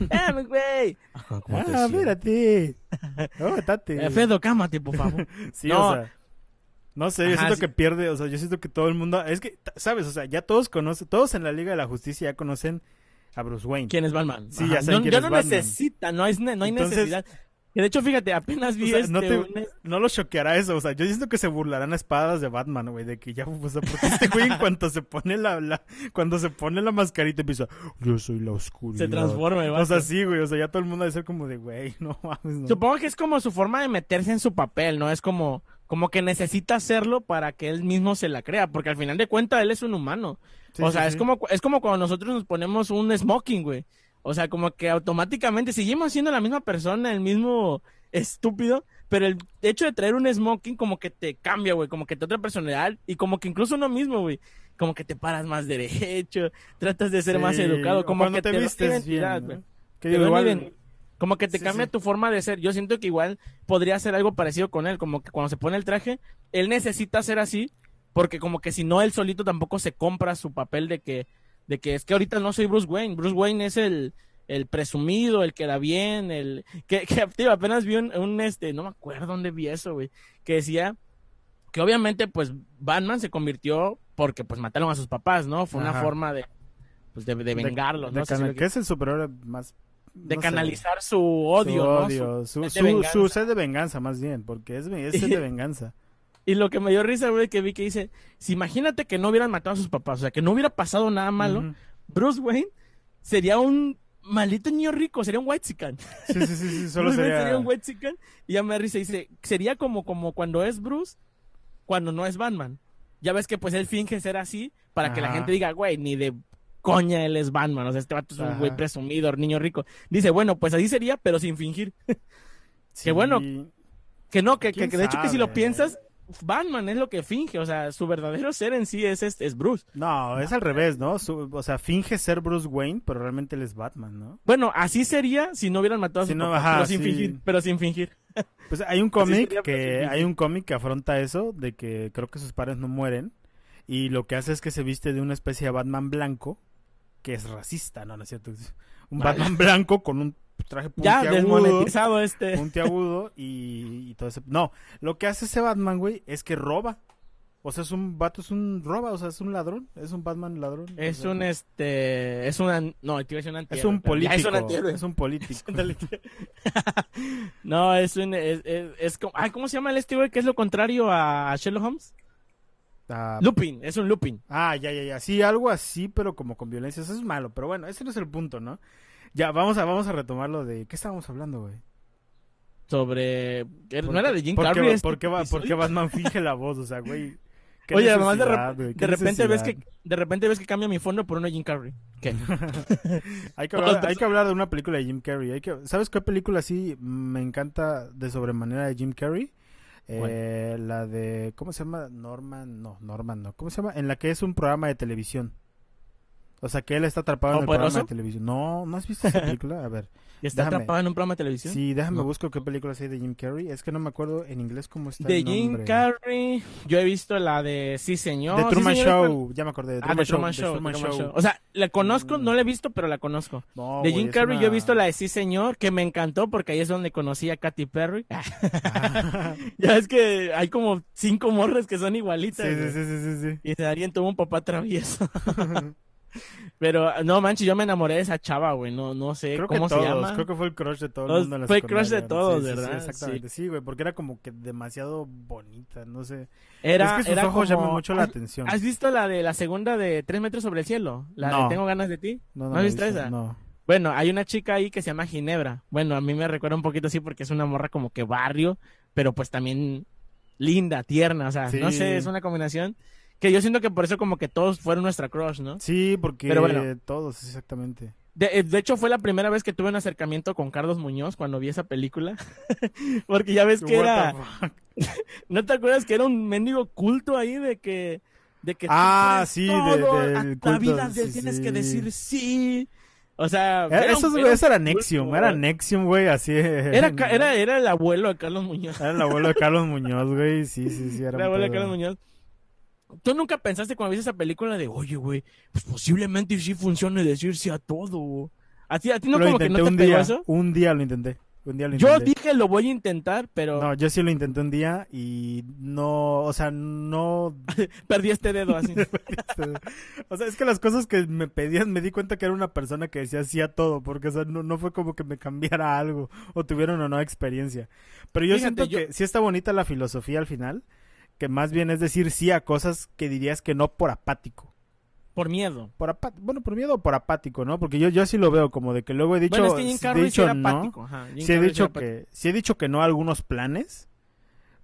Espérame, güey. Ah, espérate. No, estate. Eh, Fedo, cámate, por favor. Sí, no. o sea. No sé, yo siento sí. que pierde, o sea, yo siento que todo el mundo, es que, ¿sabes? O sea, ya todos conocen, todos en la Liga de la Justicia ya conocen a Bruce Wayne. ¿Quién es Batman? Sí, Ajá. ya saben no, quién ya es no Batman. necesita, no, es, no hay Entonces- necesidad. Que de hecho, fíjate, apenas O vi sea, este, no, te, un- no lo choqueará eso, o sea, yo siento que se burlarán a espadas de Batman, güey, de que ya, o sea, porque este güey en cuanto se pone la, la- cuando se pone la mascarita empieza, yo soy la oscuridad. se transforma, el O sea, sí, güey, o sea, ya todo el mundo debe ser como de, güey, no mames, no. Supongo que es como su forma de meterse en su papel, ¿no? Es como, como que necesita hacerlo para que él mismo se la crea, porque al final de cuentas él es un humano. Sí, o sí, sea, es como es como cuando nosotros nos ponemos un smoking, güey. O sea, como que automáticamente seguimos siendo la misma persona, el mismo estúpido, pero el hecho de traer un smoking como que te cambia, güey, como que te otra personalidad y como que incluso uno mismo, güey, como que te paras más derecho, tratas de ser Sí, más educado, como que te te, vistes identidad, bien, güey. ¿no? Que Te igual, como que te Sí, cambia sí. tu forma de ser. Yo siento que igual podría ser algo parecido con él, como que cuando se pone el traje, él necesita ser así, porque como que si no, él solito tampoco se compra su papel de que, de que es que ahorita no soy Bruce Wayne. Bruce Wayne es el, el presumido, el que da bien, el que, que tío, apenas vi un, un, este, no me acuerdo dónde vi eso, güey, que decía que obviamente pues Batman se convirtió porque pues mataron a sus papás, ¿no? Fue una forma de pues de, de vengarlos, de ¿no? que- que es el superhéroe más... de no sé, canalizar su odio, su ¿no? odio, Su- su, sed de su, venganza. su sed de venganza, más bien, porque es, es sed de venganza. Y lo que me dio risa, güey, que vi que dice, si imagínate que no hubieran matado a sus papás, o sea, que no hubiera pasado nada malo. Bruce Wayne sería un maldito niño rico, sería un white Sí, sí, sí, sí, solo sería... sería un white y ya me da risa, dice, sería como, como cuando es Bruce, cuando no es Batman. Ya ves que pues él finge ser así para que la gente diga, güey, ni de coña él es Batman, o sea, este vato es un güey presumido, niño rico. Dice, bueno, pues así sería, pero sin fingir. Sí, bueno, Que no, que, que- ¿Quién que de hecho que si lo piensas, Batman es lo que finge, o sea, su verdadero ser en sí es, es, es Bruce. No, es al revés, ¿no? Su- o sea, finge ser Bruce Wayne, pero realmente él es Batman, ¿no? Bueno, así sería si no hubieran matado a Si su no, papá, ajá, pero sin sí. fingir, pero sin fingir. Pues hay un cómic sería, que hay un cómic que afronta eso de que creo que sus padres no mueren y lo que hace es que se viste de una especie de Batman blanco que es racista, no, no es cierto. Es un. Batman blanco con un traje Ya puntiagudo, desmonetizado este. puntiagudo y, y todo ese. No, lo que hace ese Batman, güey, es que roba. O sea, es un vato, es un roba, o sea, es un ladrón, es un Batman ladrón. o Es sea, un este, es un an- no, decir un es un ya político, es un es político. no, es un es, es, es como, ay, ¿cómo se llama el este güey que es lo contrario a Sherlock Holmes? Ah, Lupin, es un Lupin. Ah, ya, ya, ya. Sí, algo así, pero como con violencia. Eso es malo. Pero bueno, ese no es el punto, ¿no? Ya, vamos a, vamos a retomar lo de... ¿Qué estábamos hablando, güey? Sobre ¿Por no era de Jim por qué Carrey este ¿Por qué, va- por qué Batman finge la voz? O sea, güey... Oye, además de, qué de repente ves que de repente ves que cambia mi fondo por uno de Jim Carrey. ¿Qué? Hay que, hablar, hay que hablar de una película de Jim Carrey. Hay que, ¿Sabes qué película sí me encanta de sobremanera de Jim Carrey? Eh, la de, ¿cómo se llama? Norman, no, Norman no. ¿Cómo se llama? En la que es un programa de televisión. O sea, que él está atrapado en el programa de televisión. No, ¿no has visto esa película? A ver. ¿Y está Déjame. atrapado en un programa de televisión? Sí, déjame No. busco qué películas hay de Jim Carrey. Es que no me acuerdo en inglés cómo está De el Jim nombre. Carrey, yo he visto la de Sí Señor. Sí, Truman Señor, es Show. Ya me acordé. The Ah, Truman de Show. Truman The Show, Truman Truman Show. Show. O sea, la conozco, Mm. no la he visto, pero la conozco. No, de Jim Carrey una- yo he visto la de Sí Señor, que me encantó porque ahí es donde conocí a Katy Perry. Ah. ya es que hay como cinco morras que son igualitas. sí, sí, sí, sí, sí, sí. Y Darien tuvo un papá travieso. Pero no manches, yo me enamoré de esa chava, güey. No, no sé Creo cómo que se todos, llama. creo que fue el crush de todo el Todos- mundo en la fue crush de todos, sí, sí, sí, ¿verdad? exactamente, sí, güey, porque era como que demasiado bonita, no sé. Era, es que sus era ojos como- llaman mucho la ¿Has- atención. ¿Has visto la de la segunda de Tres metros sobre el cielo? La No. de Tengo ganas de ti. No, ¿No la has visto esa? No. Bueno, hay una chica ahí que se llama Ginebra. Bueno, a mí me recuerda un poquito así porque es una morra como que barrio, pero pues también linda, tierna, o sea, no sé, es una combinación que yo siento que por eso como que todos fueron nuestra crush, ¿no? Sí, porque Pero bueno. todos, exactamente. De, eh, de hecho fue la primera vez que tuve un acercamiento con Carlos Muñoz cuando vi esa película, porque ya ves que What era? ¿no te acuerdas que era un mendigo culto ahí de que de que Ah, sí, de- todo, a la culto, vida sí, tienes sí. que decir sí. O sea, Era- era un- eso era Nexium, era Nexium, güey, así. Era, era, era el abuelo de Carlos Muñoz. Era el abuelo de Carlos Muñoz, güey, sí, sí, sí, era El abuelo de. Carlos Muñoz. ¿Tú nunca pensaste cuando viste esa película de, oye, güey, pues posiblemente sí funcione decirse a todo? ¿A ti, a ti no Lo como que no te un pegó día, eso? un día lo intenté, un día lo Yo dije, lo voy a intentar, pero No, yo sí lo intenté un día y no, o sea, no... perdí este dedo así. o sea, es que las cosas que me pedían me di cuenta que era una persona que decía sí a todo, porque o sea, no, no fue como que me cambiara algo o tuviera una nueva experiencia. Pero yo Fíjate, siento yo- que sí está bonita la filosofía al final, que más bien es decir sí a cosas que dirías que no por apático. Por miedo. Por bueno, por miedo o por apático, ¿no? Porque yo, yo sí lo veo como de que luego he dicho, bueno, es que Jim Carrey dicho era no, apático. Ajá, Jim sí he Carrey dicho que sí he dicho que no a algunos planes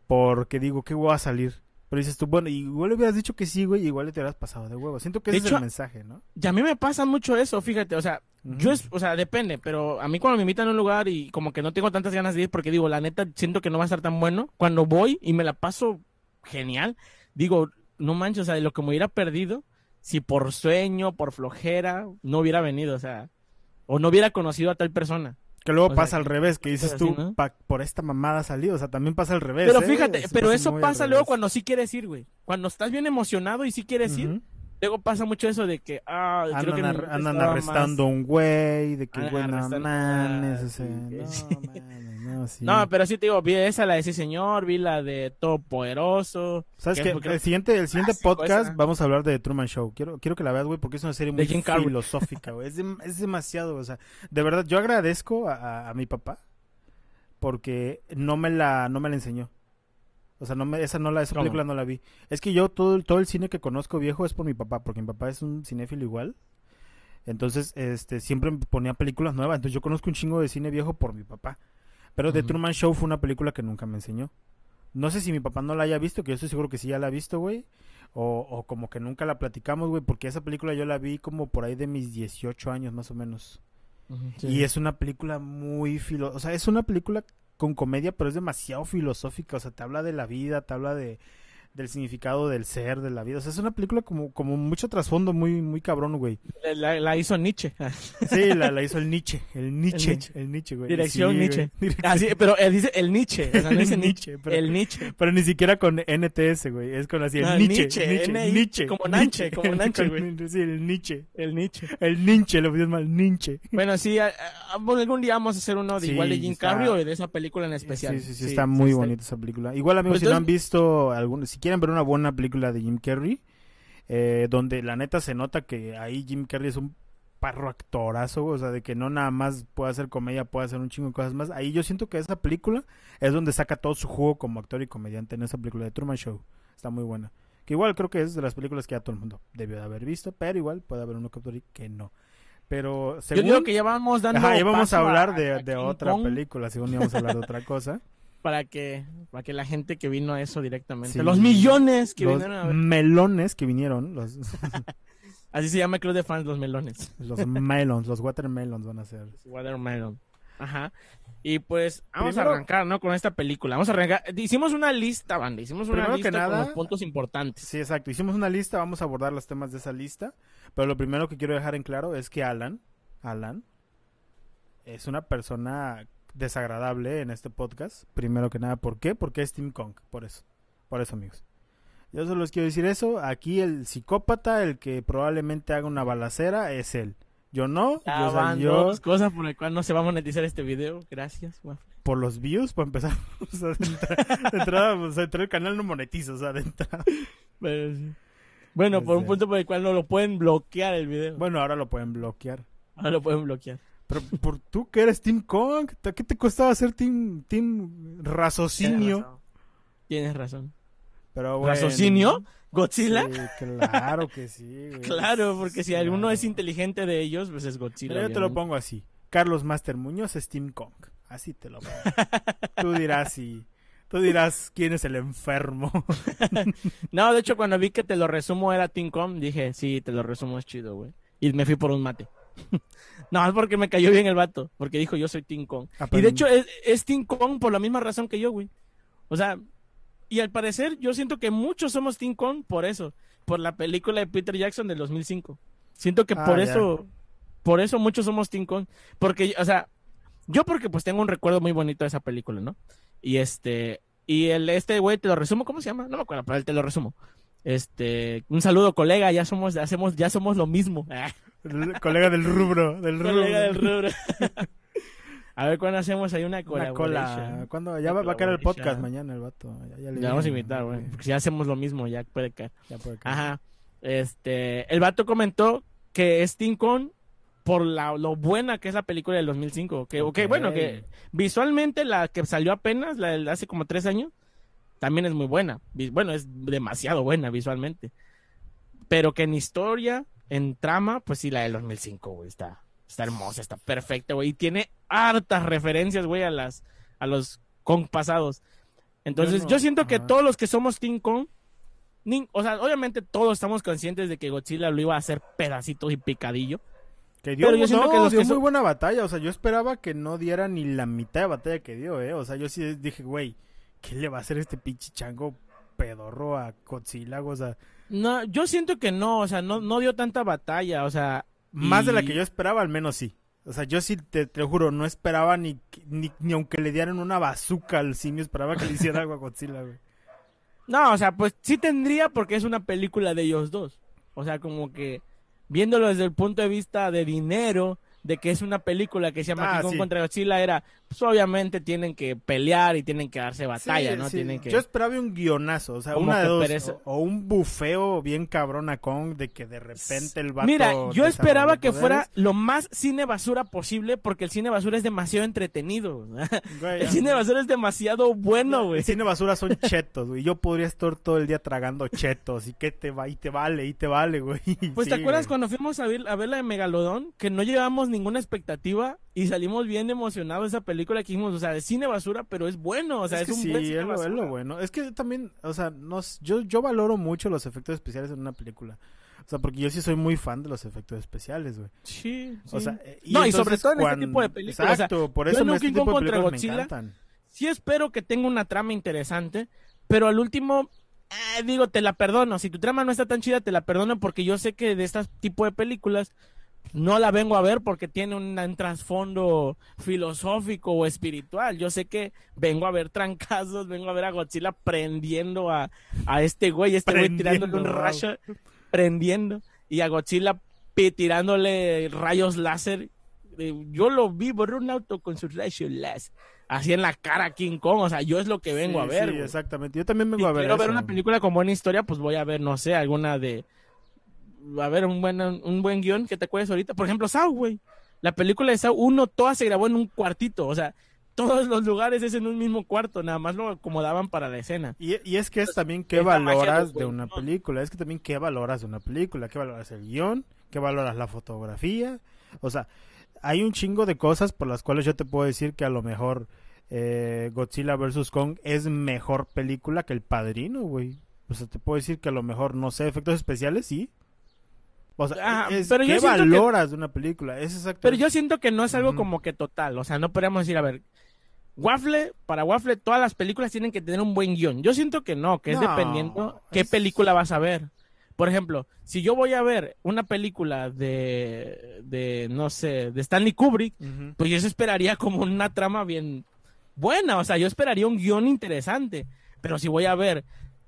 porque digo que voy a salir. Pero dices tú, bueno, igual le hubieras dicho que sí, güey, igual te hubieras pasado de huevo. Siento que De ese es el mensaje, ¿no? Y a mí me pasa mucho eso, fíjate, o sea, yo es, o sea, depende, pero a mí cuando me invitan a un lugar y como que no tengo tantas ganas de ir porque digo, la neta, siento que no va a estar tan bueno, cuando voy y me la paso genial, digo, no manches, o sea, de lo que me hubiera perdido, si por sueño, por flojera, no hubiera venido, o sea, o no hubiera conocido a tal persona. Que luego O sea, pasa al revés, que dices así, tú, ¿no? pa- por esta mamada salí, o sea, también pasa al revés. Pero ¿eh? fíjate, pero eso pasa luego cuando sí quieres ir, güey. Cuando estás bien emocionado y sí quieres ir, luego pasa mucho eso de que, ah, creo que Andan, ar- andan arrestando a más- un güey, de que Andan güey, no mames, ah, o sea, no sí. mames, no, sí. No, pero sí te digo, vi esa, la de Sí Señor, vi la de Todopoderoso. ¿Sabes que qué? creo- El siguiente, el siguiente Clásico podcast esa. vamos a hablar de The Truman Show. Quiero, quiero que la veas, güey, porque es una serie De muy filosófica, güey. Es, dem- es demasiado, o sea, de verdad, yo agradezco a, a- a mi papá porque no me la, no me la enseñó. O sea, no me, esa no la, esa película no la vi. Es que yo todo, el- todo el cine que conozco viejo es por mi papá, porque mi papá es un cinéfilo igual. Entonces, este, siempre ponía películas nuevas. Entonces yo conozco un chingo de cine viejo por mi papá. Pero The. Truman Show fue una película que nunca me enseñó. No sé si mi papá no la haya visto, que yo estoy seguro que sí ya la ha visto, güey. O, o como que nunca la platicamos, güey, porque esa película yo la vi como por ahí de mis 18 años más o menos. Sí. Y es una película muy filo... O sea, es una película con comedia, pero es demasiado filosófica. O sea, te habla de la vida, te habla de del significado del ser, de la vida. O sea, es una película como, como mucho trasfondo, muy, muy cabrón, güey. La, la hizo Nietzsche. Sí, la, la hizo el Nietzsche, el Nietzsche, Nietzsche. el Nietzsche, güey. Dirección Sí, Nietzsche. güey. Ah, sí, pero él dice el Nietzsche. O sea, no dice Nietzsche. Nietzsche, pero- El Nietzsche. Pero ni siquiera con NTS, güey. Es con así, el Nietzsche. Nietzsche, Nietzsche, N-I- Nietzsche, como Nanche, como Nanche, Con- güey. Sí, el Nietzsche. El Nietzsche. El Ninche, lo pusieron mal, Ninche. Bueno, sí, a- a- bueno, algún día vamos a hacer uno de Sí, igual de Jim está- Carrey o de esa película en especial. Sí, sí, sí, está muy bonita esa película. Igual, amigos, Pues si no han entonces- visto algún, si quieren ver una buena película de Jim Carrey, eh, donde la neta se nota que ahí Jim Carrey es un parro actorazo, o sea, de que no nada más puede hacer comedia, puede hacer un chingo de cosas más. Ahí yo siento que esa película es donde saca todo su juego como actor y comediante en esa película de Truman Show. Está muy buena. Que igual creo que es de las películas que ya todo el mundo debió de haber visto, pero igual puede haber uno que no. Pero Yo según... digo que ya vamos dando. Ajá, íbamos paso a hablar de, a de otra Kong película, según íbamos a hablar de otra cosa. Para que, para que la gente que vino a eso directamente. Sí. Los millones que los vinieron a ver. melones que vinieron, los, Así se llama el club de fans, los melones. los melons, los watermelons van a ser. Watermelon. Ajá. Y pues vamos a arrancar, ¿no? Con esta película. Vamos a arrancar. Hicimos una lista, banda. Hicimos una Primero que lista con los puntos importantes. Sí, exacto. Hicimos una lista, vamos a abordar los temas de esa lista. Pero lo primero que quiero dejar en claro es que Alan, Alan, es una persona desagradable en este podcast. Primero que nada, ¿por qué? Porque es Team Kong, por eso. Por eso, amigos. Yo solo les quiero decir eso. Aquí el psicópata, el que probablemente haga una balacera, es él. Yo no, Ya yo, o sea, van yo dos cosas por las cuales no se va a monetizar este video. Gracias, guau. por los views, para empezar. o sea, de entrada, de entrada, o sea, de entrada el canal no monetiza, o sea, de entrada. Pero sí. Bueno, por un Este. punto por el cual no lo pueden bloquear el video. Bueno, ahora lo pueden bloquear. Ahora lo pueden bloquear. Pero por tú que eres Team Kong, ¿qué te costaba ser Team, team Raciocinio? Tienes razón. Pero bueno. ¿Raciocinio? ¿Godzilla? Sí, claro que sí. güey. Claro, porque si alguno es inteligente de ellos, pues es Godzilla. Pero yo te lo pongo así. Carlos Master Muñoz es Team Kong. Así te lo pongo. tú dirás si... Tú dirás quién es el enfermo. No, de hecho, cuando vi que te lo resumo era Team Kong, dije, sí, te lo resumo es chido, güey. Y me fui por un mate. no, es porque me cayó bien el vato, porque dijo, yo soy Team Kong. Ah, Y de hecho, es, es Team Kong por la misma razón que yo, güey. O sea, y al parecer, yo siento que muchos somos Team Kong por eso, por la película de Peter Jackson del 2005. Siento que Ah, por eso, por eso muchos somos Team Kong. Porque, o sea, yo porque pues tengo un recuerdo muy bonito de esa película, ¿no? Y este, y el, este güey, te lo resumo, ¿cómo se llama? No me acuerdo, pero él te lo resumo. Este, un saludo, colega, ya somos, hacemos, ya somos lo mismo. Colega del rubro. Del rubro. colega del rubro. A ver cuándo hacemos ahí una Una cola. ¿Cuándo? Ya va, va a caer el podcast mañana el vato. Ya, ya le vamos a invitar, güey. Porque si hacemos lo mismo, ya puede caer. Ya puede caer. Ajá. Este, el vato comentó que es Kong por la, lo buena que es la película del 2005. Que, ok, Ok. bueno, que visualmente la que salió apenas, la de hace como tres años, también es muy buena. Bueno, es demasiado buena visualmente. Pero que en historia, en trama, pues sí, la del 2005, güey, está, está hermosa, está perfecta, güey. Y tiene hartas referencias, güey, a las, a los Kong pasados. Entonces, Yo siento que todos los que somos Team Kong, nin- o sea, obviamente todos estamos conscientes de que Godzilla lo iba a hacer pedacitos y picadillo. Que dio, Pero yo siento no, que los dio que muy son- buena batalla. O sea, yo esperaba que no diera ni la mitad de batalla que dio, ¿eh? O sea, yo sí dije, güey, ¿qué le va a hacer este pinche chango pedorro a Godzilla? O sea, No, yo siento que no, o sea, no, no dio tanta batalla, o sea. Más de la que yo esperaba, al menos sí. O sea, yo sí, te, te juro, no esperaba ni, ni, ni aunque le dieran una bazooka al simio, esperaba que le hiciera algo a Godzilla, güey. No, o sea, pues sí tendría porque es una película de ellos dos. O sea, como que viéndolo desde el punto de vista de dinero, de que es una película que se llama Ah, King Kong sí. contra Godzilla, era, pues obviamente tienen que pelear y tienen que darse batalla, Sí, ¿no? sí. Tienen que... Yo esperaba un guionazo, o sea, una de dos. pereza. O, o un bufeo bien cabrón a Kong de que de repente el vato. Mira, yo esperaba que fuera lo más cine basura posible porque el cine basura es demasiado entretenido. Güey, el cine basura es demasiado bueno, güey. El cine basura son chetos, güey. Yo podría estar todo el día tragando chetos. Y que te va, y te vale, y te vale, güey. Pues Sí, te acuerdas güey. cuando fuimos a ver, a ver la de Megalodón, que no llevábamos ninguna expectativa y salimos bien emocionados de esa película que dijimos, o sea, de cine basura, pero es bueno, o sea, es, que un sí, buen cine es lo, es bueno. Es que también, o sea, nos, yo, yo valoro mucho los efectos especiales en una película. O sea, porque yo sí soy muy fan de los efectos especiales, güey. Sí, O sea, eh, No, y sobre todo en este tipo de películas, o sea, Exacto, por yo eso en me, un este tipo de me encantan. sí espero que tenga una trama interesante, pero al último, eh, digo, te la perdono. Si tu trama no está tan chida, te la perdono porque yo sé que de este tipo de películas no la vengo a ver porque tiene un, un trasfondo filosófico o espiritual. Yo sé que vengo a ver trancazos, vengo a ver a Godzilla prendiendo a, a este güey, este güey tirándole un rayo, prendiendo, y a Godzilla tirándole rayos láser. Eh, Yo lo vi por un auto con sus rayos láser. Así en la cara a King Kong, o sea, yo es lo que vengo Sí, a ver. Sí, exactamente. Yo también Si vengo a ver quiero ver una película con buena historia, pues voy a ver, no sé, alguna de... A ver, un buen, un buen guion que te acuerdes ahorita. Por ejemplo, Saw, güey. La película de Saw 1, toda se grabó en un cuartito. O sea, todos los lugares es en un mismo cuarto. Nada más lo acomodaban para la escena. Y, y es que es también qué es valoras de una película, es que también qué valoras de una película, qué valoras el guion, qué valoras la fotografía, o sea, hay un chingo de cosas por las cuales yo te puedo decir que a lo mejor eh, Godzilla vs. Kong es mejor película que El Padrino, güey. O sea, te puedo decir que a lo mejor, no sé, efectos especiales, sí. O sea, Ah, es- pero yo ¿qué que- valoras de una película? Es exacto. Pero yo siento que no es algo como que total. O sea, no podríamos decir, a ver, Waffle, para Waffle, todas las películas tienen que tener un buen guion. Yo siento que no, que es No, dependiendo qué es- película vas a ver. Por ejemplo, si yo voy a ver una película de, de no sé, de Stanley Kubrick, pues yo eso esperaría como una trama bien buena. O sea, yo esperaría un guion interesante. Pero si voy a ver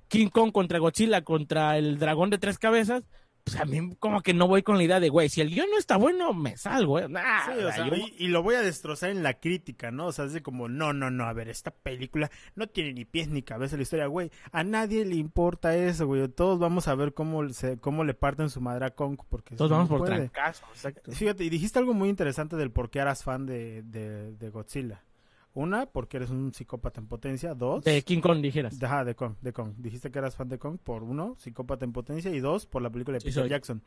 King Kong contra Godzilla contra el dragón de tres cabezas, pues a mí como que no voy con la idea de, güey, si el guion no está bueno, me salgo. ¿eh? Nah, Sí, o sea, yo- y, y lo voy a destrozar en la crítica, ¿no? O sea, es de como, no, no, no, a ver, esta película no tiene ni pies ni cabeza la historia, güey. A nadie le importa eso, güey. Todos vamos a ver cómo, se, cómo le parten su madre a Kong, porque Todos no vamos por trancazo, exacto. Fíjate, y dijiste algo muy interesante del por qué eras fan de, de, de Godzilla. Una, porque eres un psicópata en potencia. Dos, De King Kong, dijeras. Ajá, de Kong, de Kong. Dijiste que eras fan de Kong por uno, psicópata en potencia, y dos, por la película de Sí, Peter soy. Jackson.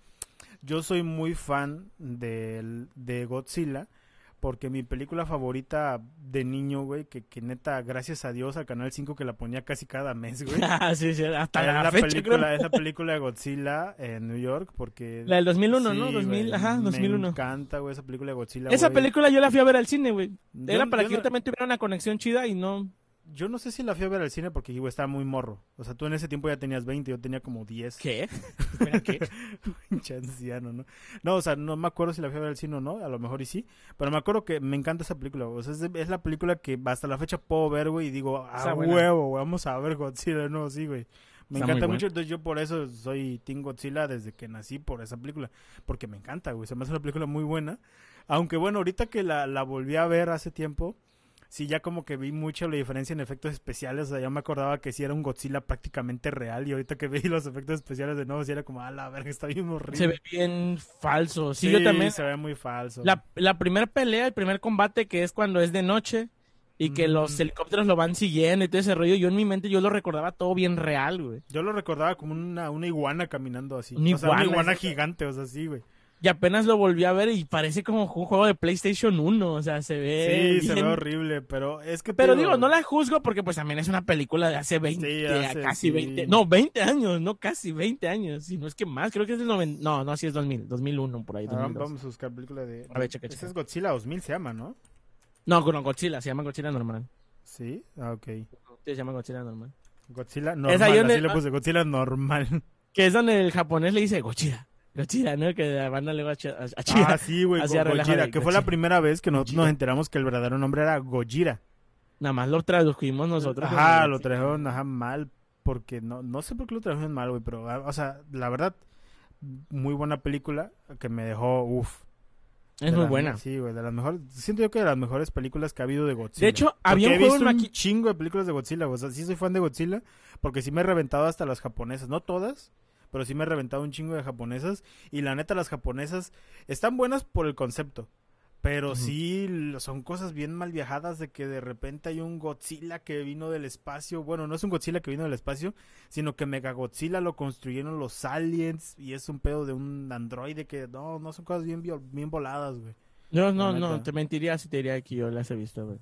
Yo soy muy fan del- de Godzilla porque mi película favorita de niño, güey, que, que neta, gracias a Dios, al Canal 5 que la ponía casi cada mes, güey. Ah, sí, sí, hasta la, la, fecha, película, creo. es la película de Godzilla en New York porque... La del 2001, ¿no? Sí, 2000, güey, ajá, Me 2001. encanta, güey, esa película de Godzilla. Esa güey. película yo la fui a ver al cine, güey. Yo- Era para yo que yo no- también tuviera una conexión chida y no... Yo no sé si la fui a ver al cine porque, estaba muy morro. O sea, tú en ese tiempo ya tenías 20, yo tenía como 10. ¿Qué? Espera, ¿qué? Pinche anciano, ¿no? No, o sea, no me acuerdo si la fui a ver al cine o no, a lo mejor y sí, pero me acuerdo que me encanta esa película, o sea, es, de- es la película que hasta la fecha puedo ver, güey, y digo, Está a buena. huevo, güey, vamos a ver Godzilla, no, sí, güey. Me Está encanta mucho, entonces yo por eso soy Team Godzilla desde que nací por esa película, porque me encanta, güey, se me hace una película muy buena, aunque bueno, ahorita que la, la volví a ver hace tiempo, sí, ya como que vi mucho la diferencia en efectos especiales, o sea, ya me acordaba que sí era un Godzilla prácticamente real, y ahorita que vi los efectos especiales de nuevo, sí era como, a la verga, está bien horrible. Se ve bien falso. Sí, yo también. se ve muy falso. La, la primera pelea, el primer combate, que es cuando es de noche y que los helicópteros lo van siguiendo y todo ese rollo, yo en mi mente yo lo recordaba todo bien real, güey. Yo lo recordaba como una, una iguana caminando así. Una o sea, una iguana, gigante, o sea, sí, güey. Y apenas lo volví a ver y parece como un juego de PlayStation 1, o sea, se ve Sí, se ve horrible, pero es que... Pero digo, no la juzgo porque pues también es una película de hace 20, Sí, hace- casi sí. 20, no, 20 años, no casi 20 años, si no es que más, creo que es del 90, no, no, sí es 2000, 2001 por ahí, Ah, 2002. vamos a buscar película de... A ver, checa, Ese checa. es Godzilla 2000 se llama, ¿no? No, con Godzilla, se llama Godzilla normal. Sí, ah, ok. Sí, se llama Godzilla normal. Godzilla ahí normal, donde- así le puse Godzilla normal. Que es donde el japonés le dice Godzilla, Godzilla, ¿no? Que la banda le va a, a, a chillar. ah, sí, güey, Hacía Go- relajo Gojira, de que fue la Godzilla. primera vez que nosotros Gojira. nos enteramos que el verdadero nombre era Gojira. Nada más lo tradujimos nosotros. Ajá, lo trajeron ajá, mal, porque no, no sé por qué lo trajeron mal, güey, pero, ah, o sea, la verdad, muy buena película que me dejó, uff. Es De muy las- buena. Sí, güey, de las mejores. Siento yo que de las mejores películas que ha habido de Godzilla. De hecho, había un juego visto un chingo de películas de Godzilla. O sea, sí soy fan de Godzilla, porque sí me he reventado hasta las japonesas. No todas, pero sí me he reventado un chingo de japonesas. Y la neta, las japonesas están buenas por el concepto. Pero sí son cosas bien mal viajadas de que de repente hay un Godzilla que vino del espacio. Bueno, no es un Godzilla que vino del espacio, sino que Mega Godzilla lo construyeron los aliens y es un pedo de un androide que no, no son cosas bien, bien voladas, güey. Yo no, no, neta. te mentiría si te diría que yo las he visto, güey.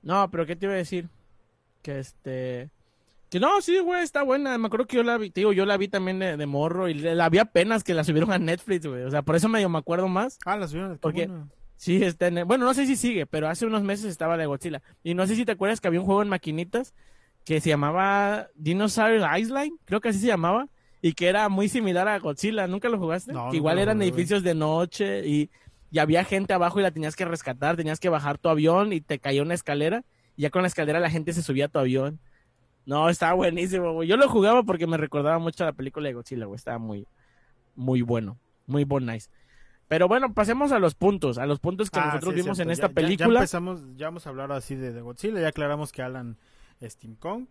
No, pero ¿qué te iba a decir? Que este... Que no, sí, güey, está buena. Me acuerdo que yo la vi, te digo, yo la vi también de, de morro y la vi apenas que la subieron a Netflix, güey. O sea, por eso medio me acuerdo más. Ah, la subieron. qué Porque- buena. Sí, está en Bueno, no sé si sigue, pero hace unos meses estaba la de Godzilla. Y no sé si te acuerdas que había un juego en maquinitas que se llamaba Dinosaur Island, creo que así se llamaba, y que era muy similar a Godzilla. ¿Nunca lo jugaste? No, que igual eran jugué, edificios de noche y, y había gente abajo y la tenías que rescatar, tenías que bajar tu avión y te caía una escalera y ya con la escalera la gente se subía a tu avión. No, estaba buenísimo, güey. Yo lo jugaba porque me recordaba mucho a la película de Godzilla, güey. Estaba muy, muy bueno, muy bon nice. Pero bueno, pasemos a los puntos, a los puntos que Ah, nosotros sí, vimos cierto. en Ya- esta ya- película. Ya, empezamos, ya vamos a hablar así de, de Godzilla, ya aclaramos que Alan es Team Kong,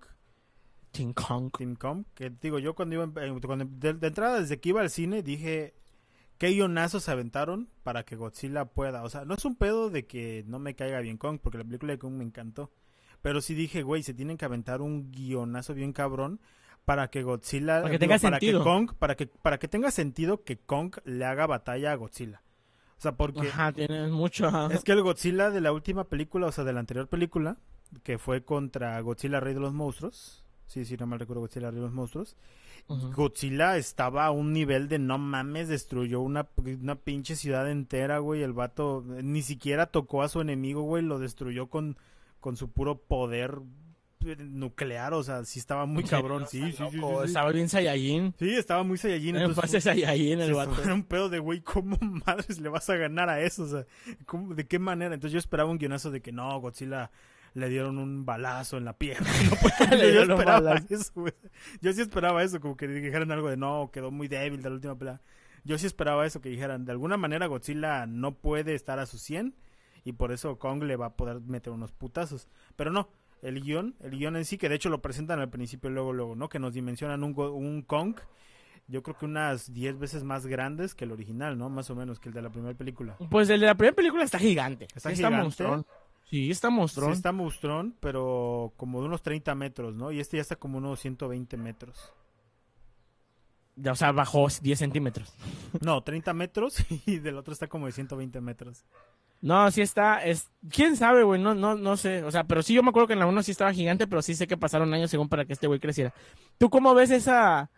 King Kong. Team Kong, que digo, yo cuando iba, eh, cuando- de, de entrada desde que iba al cine dije, ¿qué guionazos se aventaron para que Godzilla pueda? O sea, no es un pedo de que no me caiga bien Kong, porque la película de Kong me encantó, pero sí dije, güey, se tienen que aventar un guionazo bien cabrón para que Godzilla, Para que tenga para sentido. que Kong, para que, para que tenga sentido que Kong le haga batalla a Godzilla. O sea, porque Ajá, tienes mucho. ajá. es que el Godzilla de la última película, o sea, de la anterior película, que fue contra Godzilla Rey de los Monstruos, Sí, sí, no mal recuerdo Godzilla arriba de los monstruos. Godzilla estaba a un nivel de no mames, destruyó una, una pinche ciudad entera, güey. El vato ni siquiera tocó a su enemigo, güey. Lo destruyó con, con su puro poder eh, nuclear. O sea, sí estaba muy cabrón. Sí, sí, sí, sí. Estaba bien Saiyajin. Sí, estaba muy Saiyajin. En entonces Saiyajin el vato. Era un pedo de, güey, ¿cómo madres le vas a ganar a eso? O sea, ¿cómo- ¿de qué manera? Entonces yo esperaba un guionazo de que no, Godzilla le dieron un balazo en la pierna. No, yo dieron un esperaba balazo. eso, güey. Yo sí esperaba eso, como que dijeran algo de no, quedó muy débil de la última pelea. Yo sí esperaba eso, que dijeran, de alguna manera Godzilla no puede estar a su 100 y por eso Kong le va a poder meter unos putazos. Pero no, el guion, el guion en sí, que de hecho lo presentan al principio luego, luego, ¿no? Que nos dimensionan un, un Kong, yo creo que unas 10 veces más grandes que el original, ¿no? Más o menos que el de la primera película. Pues el de la primera película está gigante. Está Sí gigante. monstruón. Sí, está Sí monstruón. está monstrón, pero como de unos 30 metros, ¿no? Y este ya está como unos 120 metros. Ya, O sea, bajó 10 centímetros. No, 30 metros y del otro está como de 120 metros. No, sí está, es, quién sabe, güey, no, no, no sé, o sea, pero sí yo me acuerdo que en la 1 sí estaba gigante, pero sí sé que pasaron años según para que este güey creciera. ¿Tú cómo ves esa,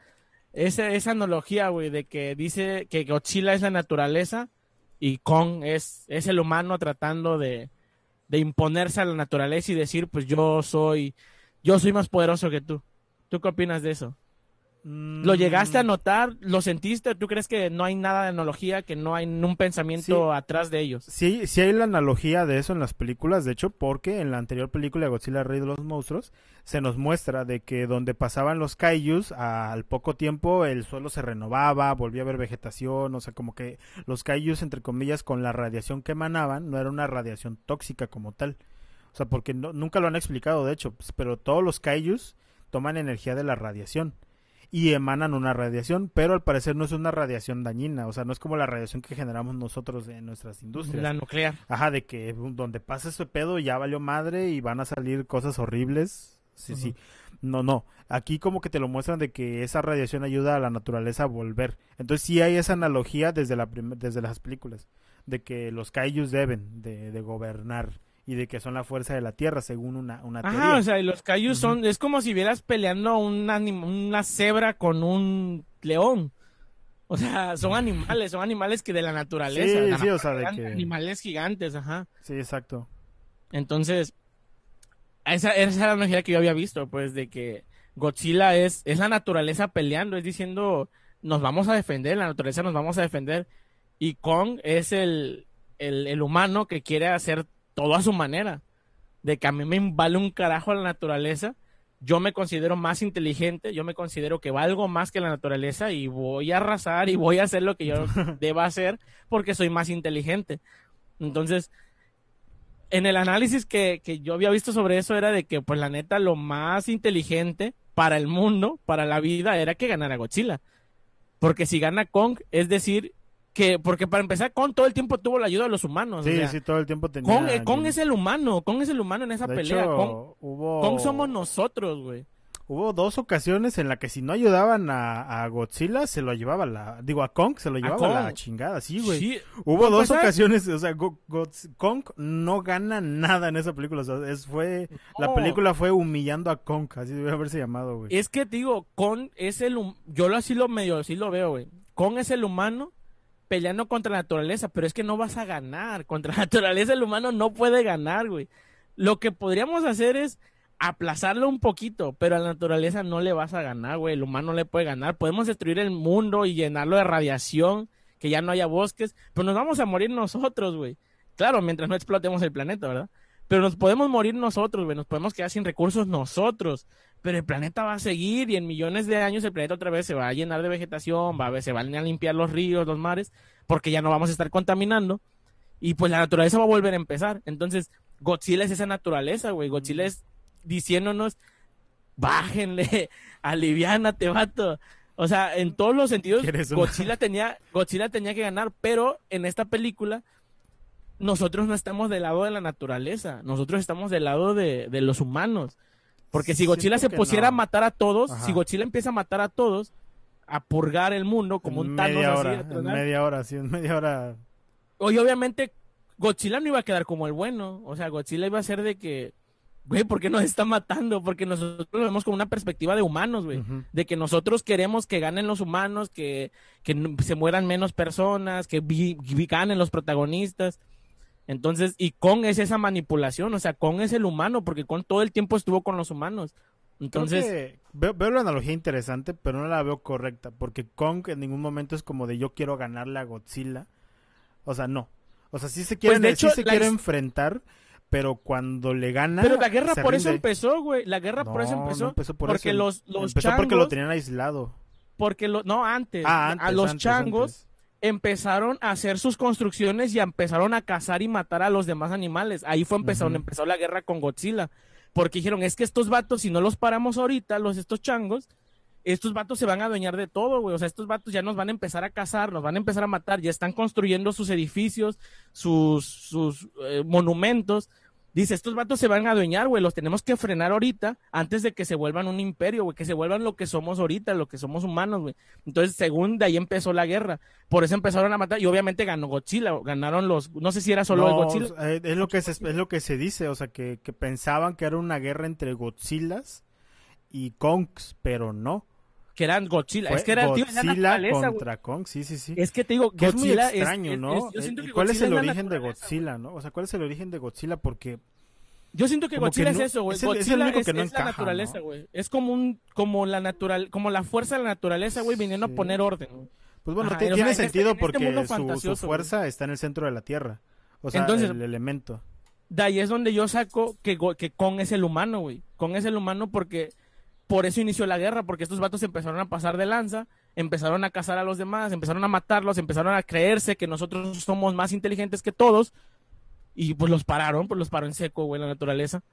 esa, esa analogía, güey, de que dice que Godzilla es la naturaleza y Kong es, es el humano tratando de, de imponerse a la naturaleza y decir, pues yo soy, yo soy más poderoso que tú? ¿Tú qué opinas de eso? ¿Lo llegaste a Mm, notar? ¿Lo sentiste? ¿Tú crees que no hay nada de analogía, que no hay un pensamiento Sí. atrás de ellos? Sí, sí hay la analogía de eso en las películas, de hecho, porque en la anterior película Godzilla Rey de los Monstruos se nos muestra de que donde pasaban los kaijus al poco tiempo el suelo se renovaba, volvía a haber vegetación, o sea, como que los kaijus entre comillas con la radiación que emanaban no era una radiación tóxica como tal. O sea, porque no- nunca lo han explicado, de hecho, pues, pero todos los kaijus toman energía de la radiación y emanan una radiación, pero al parecer no es una radiación dañina, o sea, no es como la radiación que generamos nosotros en nuestras industrias. La nuclear. Ajá, de que donde pasa ese pedo ya valió madre y van a salir cosas horribles. Sí, sí. No, no. Aquí como que te lo muestran de que esa radiación ayuda a la naturaleza a volver. Entonces sí hay esa analogía desde, la desde las películas. De que los kaijus deben de, de gobernar y de que son la fuerza de la tierra según una, una teoría. Ajá, o sea, y los cayus son, es como si vieras peleando un una cebra con un león. O sea, son animales, son animales que de la naturaleza. Sí, la sí, o sea, de que- Animales gigantes, ajá. Sí, exacto. Entonces, esa, esa era la analogía que yo había visto, pues, de que Godzilla es, es la naturaleza peleando, es diciendo, nos vamos a defender, la naturaleza nos vamos a defender. Y Kong es el, el, el humano que quiere hacer todo a su manera. De que a mí me vale un carajo la naturaleza. Yo me considero más inteligente, yo me considero que valgo más que la naturaleza y voy a arrasar y voy a hacer lo que yo deba hacer porque soy más inteligente. Entonces, en el análisis que, que yo había visto sobre eso era de que, pues la neta, lo más inteligente para el mundo, para la vida, era que ganara Godzilla. Porque si gana Kong, es decir, que, porque para empezar, Kong todo el tiempo tuvo la ayuda de los humanos. o Sí, sea, sí, todo el tiempo tenía... Kong, eh, Kong es el humano, Kong es el humano en esa De pelea. hecho, hubo... Kong somos nosotros, güey. Hubo dos ocasiones en la que si no ayudaban a, a Godzilla, se lo llevaba la... Digo, a Kong se lo llevaba la chingada, sí, güey. Sí, Hubo dos ocasiones, o sea, Go- Kong no gana nada en esa película, o sea, es, fue... La película fue humillando a Kong, así debe haberse llamado, güey. Es que digo, Kong es el yo lo así lo medio así lo veo, güey. Kong es el humano peleando contra la naturaleza, pero es que no vas a ganar. Contra la naturaleza el humano no puede ganar, güey. Lo que podríamos hacer es aplazarlo un poquito, pero a la naturaleza no le vas a ganar, güey. El humano no le puede ganar. Podemos destruir el mundo y llenarlo de radiación, que ya no haya bosques, pero nos vamos a morir nosotros, güey. Claro, mientras no explotemos el planeta, ¿verdad? Pero nos podemos morir nosotros, güey. Nos podemos quedar sin recursos nosotros pero el planeta va a seguir y en millones de años el planeta otra vez se va a llenar de vegetación, va a, se van a limpiar los ríos, los mares, porque ya no vamos a estar contaminando y pues la naturaleza va a volver a empezar. Entonces, Godzilla es esa naturaleza, güey. Godzilla es diciéndonos, bájenle, aliviánate, vato. O sea, en todos los sentidos. Godzilla tenía, Godzilla tenía que ganar, pero en esta película nosotros no estamos del lado de la naturaleza, nosotros estamos del lado de, de los humanos. Porque si Godzilla se pusiera a matar a todos, Ajá. si Godzilla empieza a matar a todos, a purgar el mundo como En un Thanos media así, hora, de en media hora, sí, en media hora. Oye, obviamente, Godzilla no iba a quedar como el bueno. O sea, Godzilla iba a ser de que güey, ¿por qué nos está matando? Porque nosotros lo vemos con una perspectiva de humanos, güey. De que nosotros queremos que ganen los humanos, que, que se mueran menos personas, que vi- vi- ganen los protagonistas. Entonces, y Kong es esa manipulación, o sea, Kong es el humano, porque Kong todo el tiempo estuvo con los humanos. Entonces, que veo, veo la analogía interesante, pero no la veo correcta, porque Kong en ningún momento es como de yo quiero ganarle a Godzilla. O sea, no. O sea, sí se quieren, Pues, sí se quiere enfrentar, pero cuando le gana pero la guerra por eso empezó, güey. La guerra por eso empezó. no empezó por porque eso. los, los Empezó changos, porque lo tenían aislado. porque lo, no, antes, Ah, a antes, los antes, changos antes. Empezaron a hacer sus construcciones y empezaron a cazar y matar a los demás animales. Ahí fue donde empezó la guerra con Godzilla. Porque dijeron, es que estos vatos, si no los paramos ahorita, los estos changos, estos vatos se van a adueñar de todo, güey. O sea, estos vatos ya nos van a empezar a cazar, nos van a empezar a matar, ya están construyendo sus edificios, sus, sus eh, monumentos. Dice, estos vatos se van a adueñar, güey, los tenemos que frenar ahorita antes de que se vuelvan un imperio, güey, que se vuelvan lo que somos ahorita, lo que somos humanos, güey. Entonces, según de ahí empezó la guerra. Por eso empezaron a matar y obviamente ganó Godzilla, ganaron los, no sé si era solo No, el Godzilla. es lo que se, es lo que se dice, o sea, que, que pensaban que era una guerra entre Godzillas y Kongs, pero no. Que eran Godzilla. Fue es que era, tío, es la Godzilla naturaleza, güey. contra Kong, sí, sí, sí. Es que te digo, que es muy Godzilla extraño, es- ¿no? es- yo Eh, que ¿Cuál es Godzilla el la origen de Godzilla, no? O sea, ¿cuál es el origen de Godzilla? Porque Yo siento que Como Godzilla que no- es eso, güey. es el- es el Godzilla único es, que no es la encaja, naturaleza, ¿no? güey. Es como un, como la natural, como la fuerza de la naturaleza, güey, viniendo Sí. a poner orden. Pues bueno, Ajá, ti- o sea, tiene en este- sentido en este porque mundo su- su, fuerza está en el centro de la Tierra. O sea, Entonces- el elemento. De ahí es donde yo saco que Kong es el humano, güey. Kong es el humano porque por eso inició la guerra, porque estos vatos empezaron a pasar de lanza, empezaron a cazar a los demás, empezaron a matarlos, empezaron a creerse que nosotros somos más inteligentes que todos y pues los pararon, pues los paró en seco, güey, la naturaleza.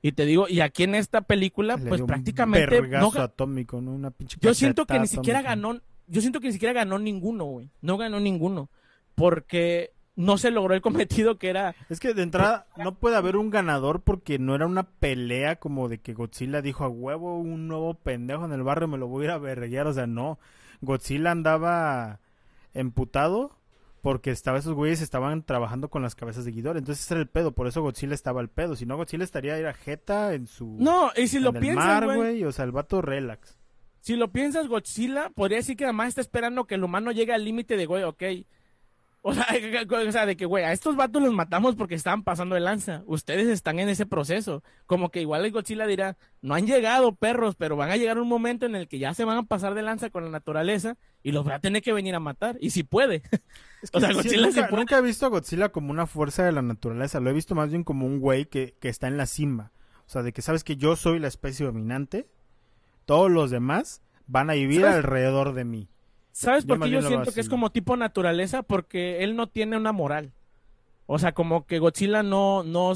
Y te digo, y aquí en esta película, Le pues dio un prácticamente no atómico, ¿no? Una pinche yo siento que ni siquiera ganó, yo siento que ni siquiera ganó ninguno, güey. No ganó ninguno. Porque no se logró el cometido que era. Es que de entrada no puede haber un ganador porque no era una pelea como de que Godzilla dijo a huevo un nuevo pendejo en el barrio me lo voy a ir a verguear. O sea, no. Godzilla andaba emputado porque estaba esos güeyes estaban trabajando con las cabezas de Ghidorah. Entonces ese era el pedo. Por eso Godzilla estaba al pedo. Si no, Godzilla estaría ahí a jeta en su... No, y si lo en piensas, güey. O sea, el vato relax. Si lo piensas, Godzilla podría decir que además está esperando que el humano llegue al límite de, güey, ok. O sea, o sea, de que, güey, a estos vatos los matamos porque estaban pasando de lanza. Ustedes están en ese proceso. Como que igual el Godzilla dirá, no han llegado perros, pero van a llegar un momento en el que ya se van a pasar de lanza con la naturaleza y los va a tener que venir a matar. Y si puede. Es O sea, sí, Godzilla nunca, se puede- nunca he visto a Godzilla como una fuerza de la naturaleza. Lo he visto más bien como un güey que, que está en la cima. O sea, de que sabes que yo soy la especie dominante. Todos los demás van a vivir ¿Sabes? alrededor de mí. ¿Sabes por qué yo siento que es como tipo naturaleza? Porque él no tiene una moral. O sea, como que Godzilla no, no,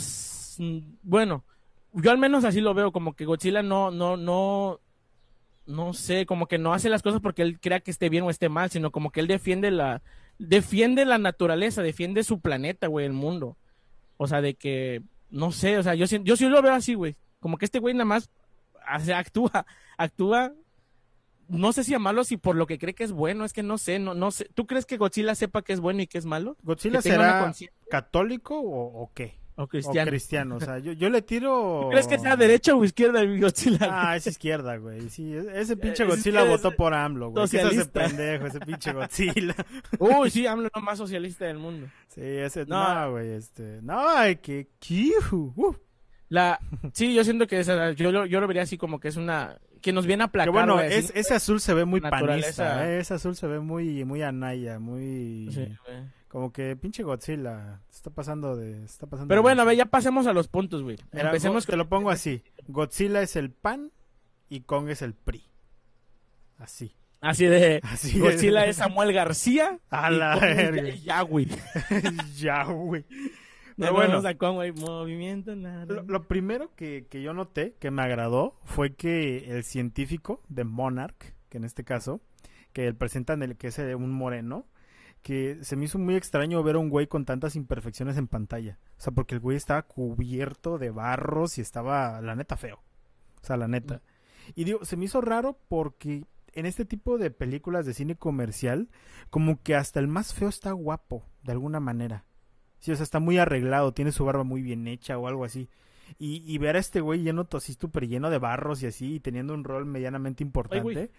bueno, yo al menos así lo veo, como que Godzilla no, no, no, no sé, como que no hace las cosas porque él crea que esté bien o esté mal, sino como que él defiende la, defiende la naturaleza, defiende su planeta, güey, el mundo. O sea, de que, no sé, o sea, yo, yo sí lo veo así, güey. Como que este güey nada más actúa, actúa no sé si amarlo si por lo que cree que es bueno, es que no sé, no, no sé. ¿Tú crees que Godzilla sepa que es bueno y que es malo? ¿Godzilla será católico o, o qué? ¿O O cristiano? cristiano. O sea, yo, yo le tiro... ¿Tú crees que sea derecha o izquierda el Godzilla? Ah, es izquierda, güey. Sí, ese pinche Es Godzilla votó por AMLO, güey. ¿Qué es ese socialista. pendejo, ese pinche Godzilla? Uy, sí, AMLO es lo más socialista del mundo. Sí, ese... No. No, güey, este... No, ay, que... uh, La, sí, yo siento que esa- yo, yo lo vería así como que es una, que nos viene a Que aplacar. bueno, es- ese azul se ve muy Naturaleza. panista, ¿eh? Ese azul se ve muy, muy anaya, muy... Sí. Como que pinche Godzilla se está pasando de... se Está pasando Pero de- bueno, a ver, ya pasemos a los puntos, güey. Empecemos Go- te lo pongo así. Godzilla es el PAN y Kong es el PRI. Así. así de Así Godzilla es Samuel García. A y la verga. ya- ya, güey. ya, güey. Pero bueno, güey, movimiento nada. lo, lo primero que, que yo noté, que me agradó, fue que el científico de Monarch, que en este caso, que el presentan el que es un moreno, que se me hizo muy extraño ver a un güey con tantas imperfecciones en pantalla. O sea, porque el güey estaba cubierto de barros y estaba, la neta, feo. O sea, la neta. Y digo, se me hizo raro porque en este tipo de películas de cine comercial, como que hasta el más feo está guapo, de alguna manera. Sí, o sea, está muy arreglado, tiene su barba muy bien hecha o algo así. Y, y ver a este güey lleno, así súper lleno de barros y así, y teniendo un rol medianamente importante,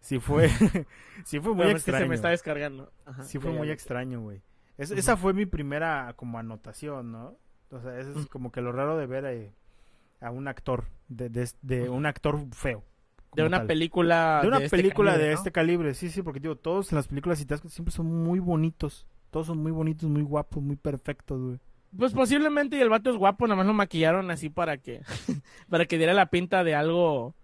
sí fue, sí fue muy Bueno, es que extraño. se me está descargando. Ajá, Sí fue muy extraño, güey. Es-. Esa fue mi primera como anotación, ¿no? O sea, eso es como que lo raro de ver eh, a un actor, de, de, de un actor feo. De una tal. película. De una este película calibre, de este calibre, sí, sí, porque digo, todos en las películas y tal, siempre son muy bonitos. Todos son muy bonitos, muy guapos, muy perfectos, güey. Pues posiblemente y el vato es guapo, nada más lo maquillaron así para que para que diera la pinta de algo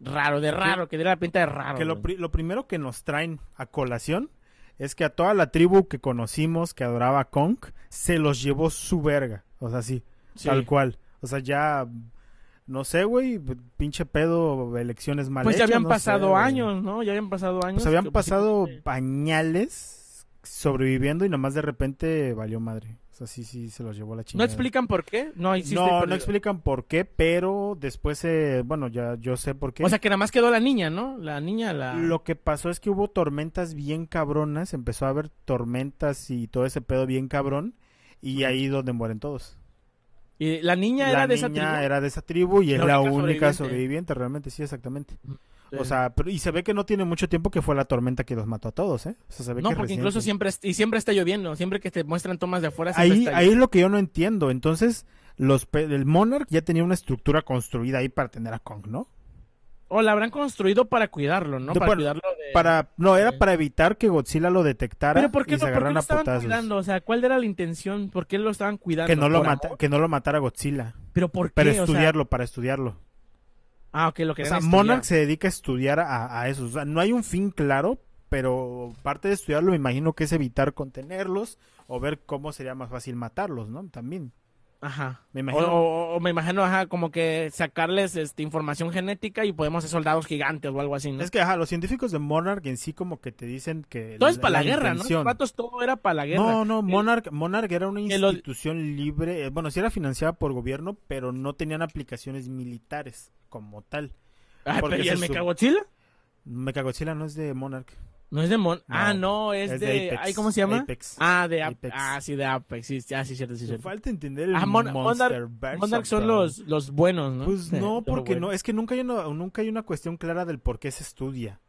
raro, de raro, que diera la pinta de raro. que lo, pri- lo primero que nos traen a colación es que a toda la tribu que conocimos que adoraba a Kong, se los llevó su verga. O sea, sí, Sí. tal cual. O sea, ya, no sé, güey, pinche pedo, elecciones mal Pues ya habían no pasado sé, años, ¿no? Ya habían pasado años. Pues habían pasado posiblemente- pañales sobreviviendo y nomás de repente valió madre. O sea, sí, sí, se los llevó la ¿No chingada. explican por qué? No, no, no explican por qué, pero después, eh, bueno, ya yo sé por qué. O sea que nada más quedó la niña, ¿no? La niña, la... Lo que pasó es que hubo tormentas bien cabronas, empezó a haber tormentas y todo ese pedo bien cabrón, y ahí donde mueren todos. Y la niña la era de niña esa tribu. era de esa tribu y es La única sobreviviente. realmente, sí, exactamente. Sí. O sea, pero, y se ve que no tiene mucho tiempo que fue la tormenta que los mató a todos, ¿eh? O sea, se ve no, que porque incluso siempre y siempre está lloviendo, siempre que te muestran tomas de afuera Ahí, está ahí es lo que yo no entiendo. Entonces, los el Monarch ya tenía una estructura construida ahí para tener a Kong, ¿no? O la habrán construido para cuidarlo, ¿no? De- para cuidarlo de... Para, no, era para evitar que Godzilla lo detectara Pero ¿por qué, y no, se ¿por qué agarraran lo a estaban putazos. cuidando? O sea, ¿cuál era la intención? ¿Por qué lo estaban cuidando? Que no, lo ¿Por mata, que no lo matara Godzilla. ¿Pero por qué? Para O sea- estudiarlo, para estudiarlo. Ah, ok, lo O que sea, Monarch se dedica a estudiar a, a eso. O sea, no hay un fin claro, pero parte de estudiarlo me imagino que es evitar contenerlos o ver cómo sería más fácil matarlos, ¿no? También. Ajá. Me imagino. o- o me imagino, ajá, como que sacarles este, información genética y podemos ser soldados gigantes o algo así, ¿no? Es que, ajá, los científicos de Monarch en sí como que te dicen que... todo es para la, guerra, ¿no? Los vatos todo era para la guerra. No, no, El- Monarch, Monarch era una institución libre, eh, bueno, sí era financiada por gobierno, pero no tenían aplicaciones militares como tal. Ay, porque pero ¿y el sub- Mechagodzilla? Mechagodzilla no es de Monarch. No es de Mon... No, ah, no, es, es de... de Apex. ay, ¿Cómo se llama? Apex. Ah, de Ap- Apex. Ah, sí, de Apex. Sí, ah, sí, cierto, sí, cierto. falta entender el Ah, Mon- Monarch- Monsterverse, Monarch son los, los buenos, ¿no? Pues no, porque no, es que nunca hay una, nunca hay una cuestión clara del por qué se estudia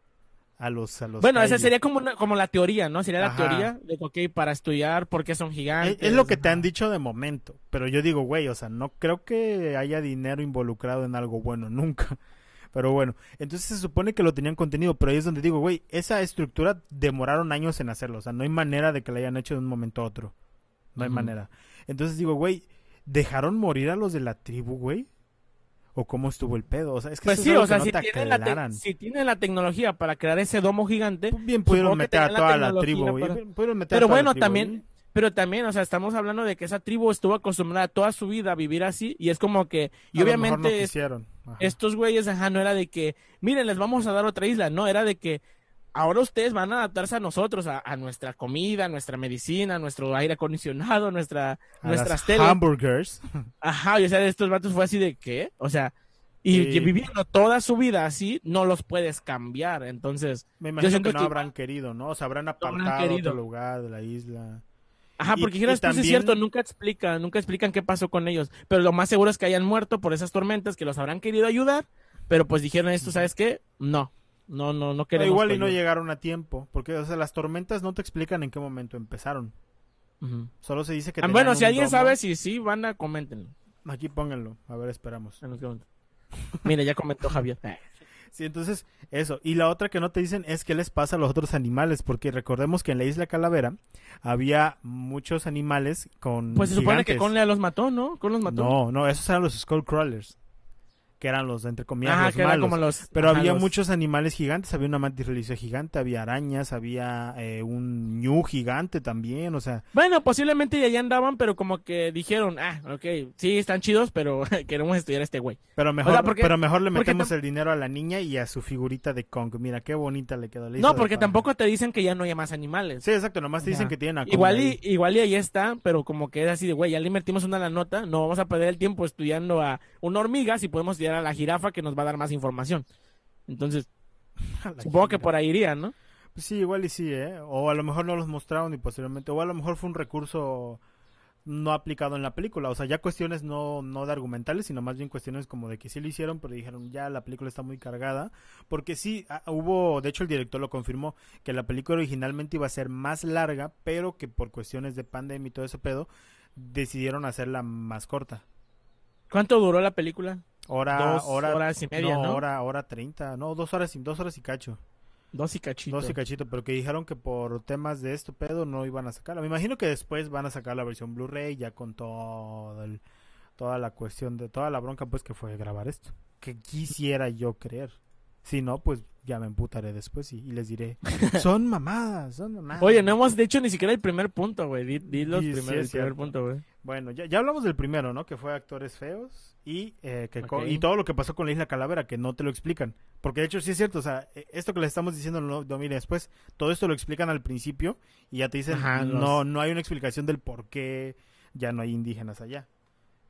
a los a los Bueno, esa kaiju. sería como, una- como la teoría, ¿no? Sería la teoría de, ok, para estudiar por qué son es, gigantes. es lo que te han dicho de momento, pero yo digo, güey, o sea, no creo que haya dinero involucrado en algo bueno nunca. Pero bueno, entonces se supone que lo tenían contenido, pero ahí es donde digo, güey, esa estructura demoraron años en hacerlo, o sea, no hay manera de que la hayan hecho de un momento a otro. No hay manera. Entonces digo, güey, ¿dejaron morir a los de la tribu, güey? ¿O cómo estuvo el pedo? O sea, es que Pues sí, es o sea, no si, tienen la si tienen la tecnología para crear ese domo gigante, Pues Bien pudieron meter a la toda la tribu, güey. para- Pero bueno, también. Pero también, o sea, estamos hablando de que esa tribu estuvo acostumbrada toda su vida a vivir así y es como que, y A no obviamente estos güeyes, ajá, no era de que, miren, les vamos a dar otra isla, no, era de que ahora ustedes van a adaptarse a nosotros, a, a nuestra comida, a nuestra medicina, a nuestro aire acondicionado, nuestra, A nuestras teles. hamburgers. Ajá, y o sea, estos vatos fue así de ¿qué? O sea, y, Sí. y viviendo toda su vida así, no los puedes cambiar, entonces, Me imagino que no que- habrán querido, ¿no? O sea, habrán apartado querido. otro lugar de la isla. Ajá, porque y dijeras, pues es también- cierto, nunca explican, nunca explican qué pasó con ellos. Pero lo más seguro es que hayan muerto por esas tormentas, que los habrán querido ayudar, pero pues dijeron esto, ¿sabes qué? No, no, no, no queremos. igual tu y no ayuda". llegaron a tiempo. Porque, o sea, las tormentas no te explican en qué momento empezaron. Ujú. Solo se dice que Ah, bueno, si alguien domo. sabe si sí, van a coméntenlo. Aquí pónganlo. A ver, esperamos. en los comentarios. Mira, ya comentó Javier. Sí, entonces, eso. Y la otra que no te dicen es qué les pasa a los otros animales. Porque recordemos que en la isla Calavera había muchos animales con. Pues se supone que gigantes. Conle los mató, ¿no? Con los mató. No, no, esos eran los Skullcrawlers. Que eran los, entre comillas, Ajá, los que malos. como los. Pero ajá, había los- muchos animales gigantes, había una mantis religiosa gigante, había arañas, había eh, un ñu gigante también, o sea, Bueno, posiblemente ya andaban, pero como que dijeron, ah, ok, sí, están chidos, pero queremos estudiar a este güey. pero mejor, sea, porque- pero mejor le metemos el dinero a la niña y a su figurita de Kong. Mira qué bonita le quedó. le No, de porque tampoco te dicen que ya no haya más animales. Sí, exacto, nomás te dicen que tienen a Kong Igual y, ahí. igual y ahí está, pero como que es así de, güey, ya le invertimos una la nota, no vamos a perder el tiempo estudiando a una hormiga si podemos estudiar a la jirafa que nos va a dar más información. Entonces, supongo que por ahí iría, ¿no? Pues sí, igual y sí, ¿eh? O a lo mejor no los mostraron y posteriormente, o a lo mejor fue un recurso no aplicado en la película. O sea, ya cuestiones no, no de argumentales, sino más bien cuestiones como de que sí lo hicieron, pero dijeron ya la película está muy cargada. Porque sí, ah, hubo, de hecho el director lo confirmó, que la película originalmente iba a ser más larga, pero que por cuestiones de pandemia y todo ese pedo, decidieron hacerla más corta. ¿Cuánto duró la película? Hora, Dos hora, horas y media, ¿no? Hora, hora treinta, no, dos horas y, dos horas y cacho. Dos y cachito. Dos y cachito, pero que dijeron que por temas de esto pedo no iban a sacarla. Me imagino que después van a sacar la versión Blu-ray ya con todo el, toda la cuestión de toda la bronca pues que fue grabar esto. Que quisiera yo creer. Si no, pues ya me emputaré después y, y les diré, son mamadas, son mamadas. Oye, no hemos dicho ni siquiera el primer punto, güey. Di, di los Sí, sí, el primer punto, güey. Bueno, ya, ya hablamos del primero, ¿no? Que fue actores feos y eh, que y todo lo que pasó con la isla Calavera, que no te lo explican. Porque de hecho sí es cierto, o sea, eh, esto que le estamos diciendo no, mire después, todo esto lo explican al principio y ya te dicen, Ajá, los- no, no hay una explicación del por qué ya no hay indígenas allá.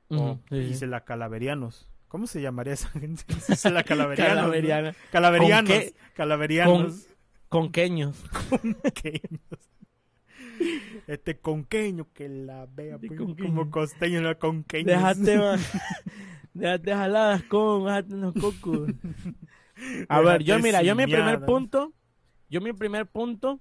O Ujú, sí, sí. Isla Calaverianos. ¿Cómo se llamaría esa gente? Isla Calaverianos. ¿no? Calaveriana. Calaverianos. ¿Con qué? Calaverianos. Conqueños. Conqueños. Este conqueño que la vea pues, como costeño, no conqueño. Déjate, man. Déjate jaladas con, déjate los cocos. A ver, yo mira, yo mi primer punto, yo mi primer punto,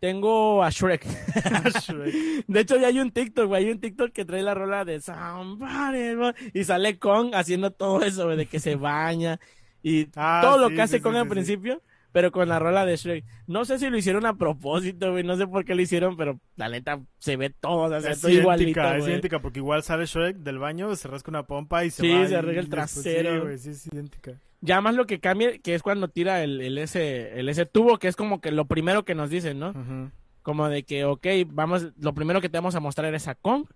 tengo a Shrek. De hecho, ya hay un TikTok, güey, hay un TikTok que trae la rola de Somebody, y sale Kong haciendo todo eso, güey, de que se baña y Ah, todo lo que hace sí, Kong sí, al principio, pero con la rola de Shrek. No sé si lo hicieron a propósito, güey, no sé por qué lo hicieron, pero la neta se ve todo, o sea, Es todo igualito, idéntica, es güey. idéntica, porque igual sale Shrek del baño, se rasca una pompa y se Sí, va. se arregla el después- trasero. Sí, güey, sí, es idéntica. Ya más lo que cambia, que es cuando tira el, el ese, el ese tubo, que es como que lo primero que nos dicen, ¿no? Como de que, ok, vamos, lo primero que te vamos a mostrar es a Kong,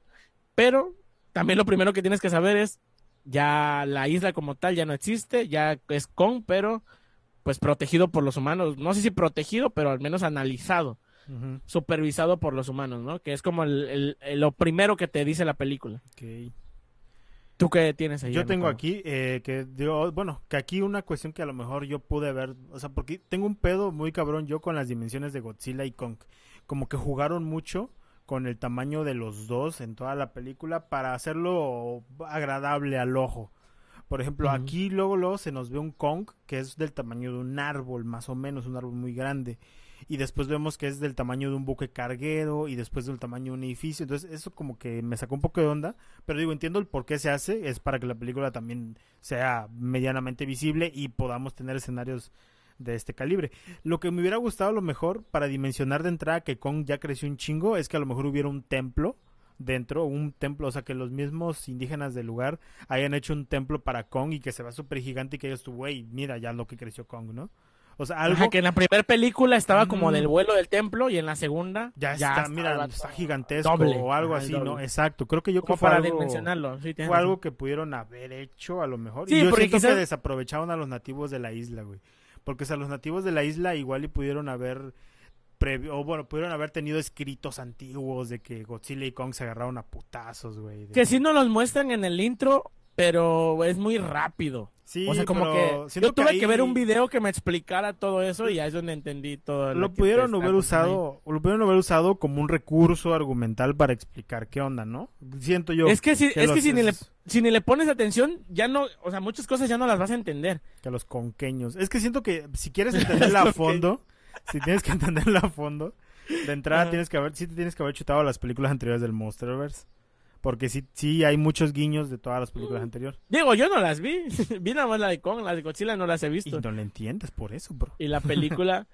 pero también lo primero que tienes que saber es, ya la isla como tal ya no existe, ya es Kong, pero pues protegido por los humanos, no sé si protegido, pero al menos analizado, supervisado por los humanos, ¿no? Que es como el, el- el- lo primero que te dice la película. Ok. ¿Tú qué tienes ahí? Yo tengo aquí eh, que digo, bueno, que aquí una cuestión que a lo mejor yo pude ver, o sea, porque tengo un pedo muy cabrón yo con las dimensiones de Godzilla y Kong, como que jugaron mucho con el tamaño de los dos en toda la película para hacerlo agradable al ojo. Por ejemplo, aquí luego luego se nos ve un Kong que es del tamaño de un árbol, más o menos, un árbol muy grande. Y después vemos que es del tamaño de un buque carguero y después del tamaño de un edificio. Entonces eso como que me sacó un poco de onda. Pero digo, entiendo el por qué se hace. Es para que la película también sea medianamente visible y podamos tener escenarios de este calibre. Lo que me hubiera gustado a lo mejor para dimensionar de entrada que Kong ya creció un chingo es que a lo mejor hubiera un templo dentro, un templo, o sea que los mismos indígenas del lugar hayan hecho un templo para Kong y que se vea súper gigante y que ellos güey, mira ya lo que creció Kong, ¿no? O sea, algo Ajá, que en la primera película estaba como Mm. del vuelo del templo y en la segunda ya, está, mira, está gigantesco doble. o algo Ajá, así, ¿no? Exacto, creo que yo como para algo, dimensionarlo. Sí, tienes fue algo que pudieron haber hecho a lo mejor. Sí, y yo porque siento quizás- que desaprovecharon a los nativos de la isla, güey. Porque o sea, los nativos de la isla igual y pudieron haber o bueno, pudieron haber tenido escritos antiguos de que Godzilla y Kong se agarraron a putazos, güey. de Que sí nos los muestran en el intro, pero es muy rápido. Sí, o sea, como pero que yo tuve que, ahí ver un video que me explicara todo eso y ahí es donde entendí todo. Lo que pudieron haber usado, lo pudieron haber usado como un recurso argumental para explicar qué onda, ¿no? Siento yo. Es que, si, es que si, ni le, si ni le pones atención, ya no, o sea, muchas cosas ya no las vas a entender. que los conqueños. Es que siento que si quieres entenderla a fondo, si tienes que entenderla a fondo, de entrada tienes que haber, sí te tienes que haber chutado las películas anteriores del Monsterverse. Porque sí, sí hay muchos guiños de todas las películas Mm. anteriores. Digo, yo no las vi. vi nada más la de Kong, la de Godzilla no las he Y visto. no le entiendes por eso, bro. Y la película...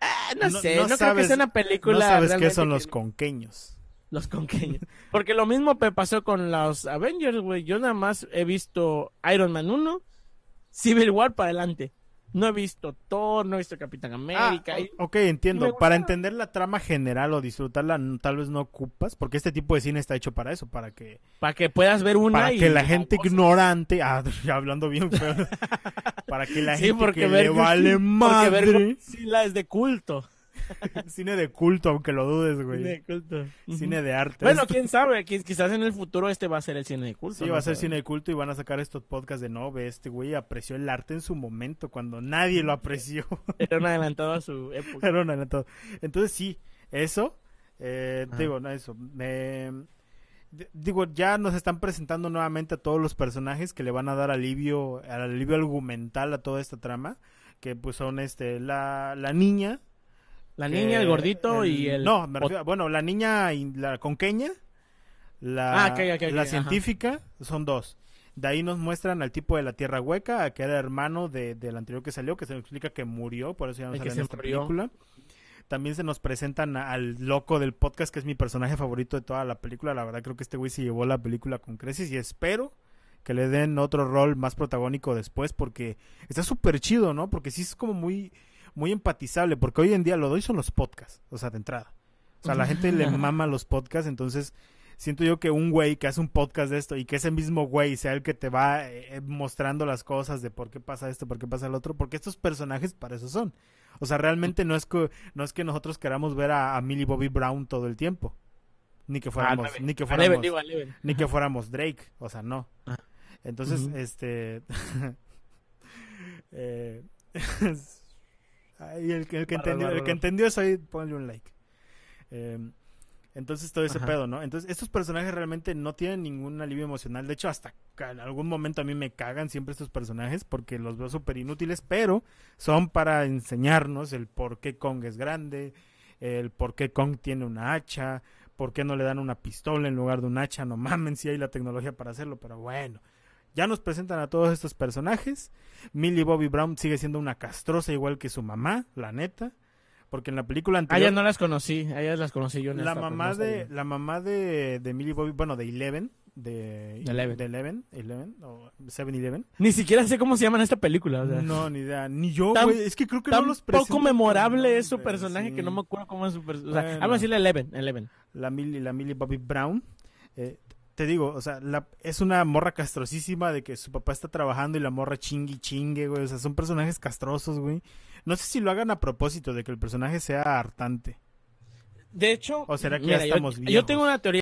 Ah, no, No- sé, no no, creo que sabes- sea una película No sabes qué son los conqueños. Los conqueños. Porque lo mismo me pasó con los Avengers, güey. Yo nada más he visto Iron Man 1, Civil War para adelante. No he visto Thor, no he visto Capitán América. Ah, y- ok, entiendo. Para entender la trama general o disfrutarla, tal vez no ocupas, porque este tipo de cine está hecho para eso, para que para que puedas ver una para y que la gente ignorante, ah, ya hablando bien feo, para que la Sí, gente porque que ver le vale porque madre, ver Godzilla es de culto. cine de culto, aunque lo dudes, güey, Cine de culto. cine de arte. Bueno, quién sabe, qui- quizás en el futuro este va a ser el cine de culto. sí, ¿no? va a ser cine de culto y van a sacar estos podcasts de no, ve, este güey apreció el arte en su momento cuando nadie lo apreció. Era un adelantado a su época. Era un adelantado. Entonces sí, eso Eh, digo, no, eso. digo, ya nos están presentando nuevamente a todos los personajes que le van a dar alivio, alivio argumental a toda esta trama. Que pues son este, la, la niña. La niña, el gordito y el. No, bueno, la niña y la conqueña. La, ah, la científica son dos. De ahí nos muestran al tipo de la Tierra Hueca, que era hermano de, del anterior que salió, que se nos explica que murió, por eso ya no sale en esta película. También se nos presentan al loco del podcast, que es mi personaje favorito de toda la película. La verdad creo que este güey se llevó la película con creces y espero que le den otro rol más protagónico después porque está súper chido, ¿no? Porque sí es como muy, muy empatizable, porque hoy en día lo doy son los podcasts, o sea, de entrada. O sea, la gente le mama los podcasts, entonces siento yo que un güey que hace un podcast de esto y que ese mismo güey sea el que te va eh, mostrando las cosas de por qué pasa esto, por qué pasa el otro, porque estos personajes para eso son. O sea, realmente no es que, no es que nosotros queramos ver a, Millie Bobby Brown todo el tiempo. Ni que fuéramos, ni que fuéramos, ni que fuéramos Drake, o sea, no. Ah. Entonces, este eh, el, que entendió, el que entendió eso ahí, ponle un like. Eh, entonces todo ese pedo, ¿no? Entonces estos personajes realmente no tienen ningún alivio emocional. De hecho, hasta en algún momento a mí me cagan siempre estos personajes porque los veo súper inútiles, pero son para enseñarnos el por qué Kong es grande, el por qué Kong tiene una hacha, por qué no le dan una pistola en lugar de un hacha. No mamen si hay la tecnología para hacerlo, pero bueno. Ya nos presentan a todos estos personajes. Millie Bobby Brown sigue siendo una castrosa igual que su mamá, la neta. Porque en la película anterior... Ah, ya no las conocí, a ellas las conocí yo en la mamá de La mamá de, de Millie Bobby, bueno, de Eleven, de Eleven, de Eleven, Eleven o Seven Eleven. Ni siquiera sé cómo se llama en esta película. No, ni idea. Ni yo, güey. Es que creo que no los poco memorable es su personaje que no me acuerdo cómo es su personaje. O sea, vamos a decirle Eleven, Eleven. La Millie, la Millie Bobby Brown. Eh, te digo, o sea, la, es una morra castrosísima de que su papá está trabajando y la morra chingue chingue, güey. O sea, son personajes castrosos, güey. No sé si lo hagan a propósito de que el personaje sea hartante. De hecho, o será que ya estamos yo, yo tengo una teoría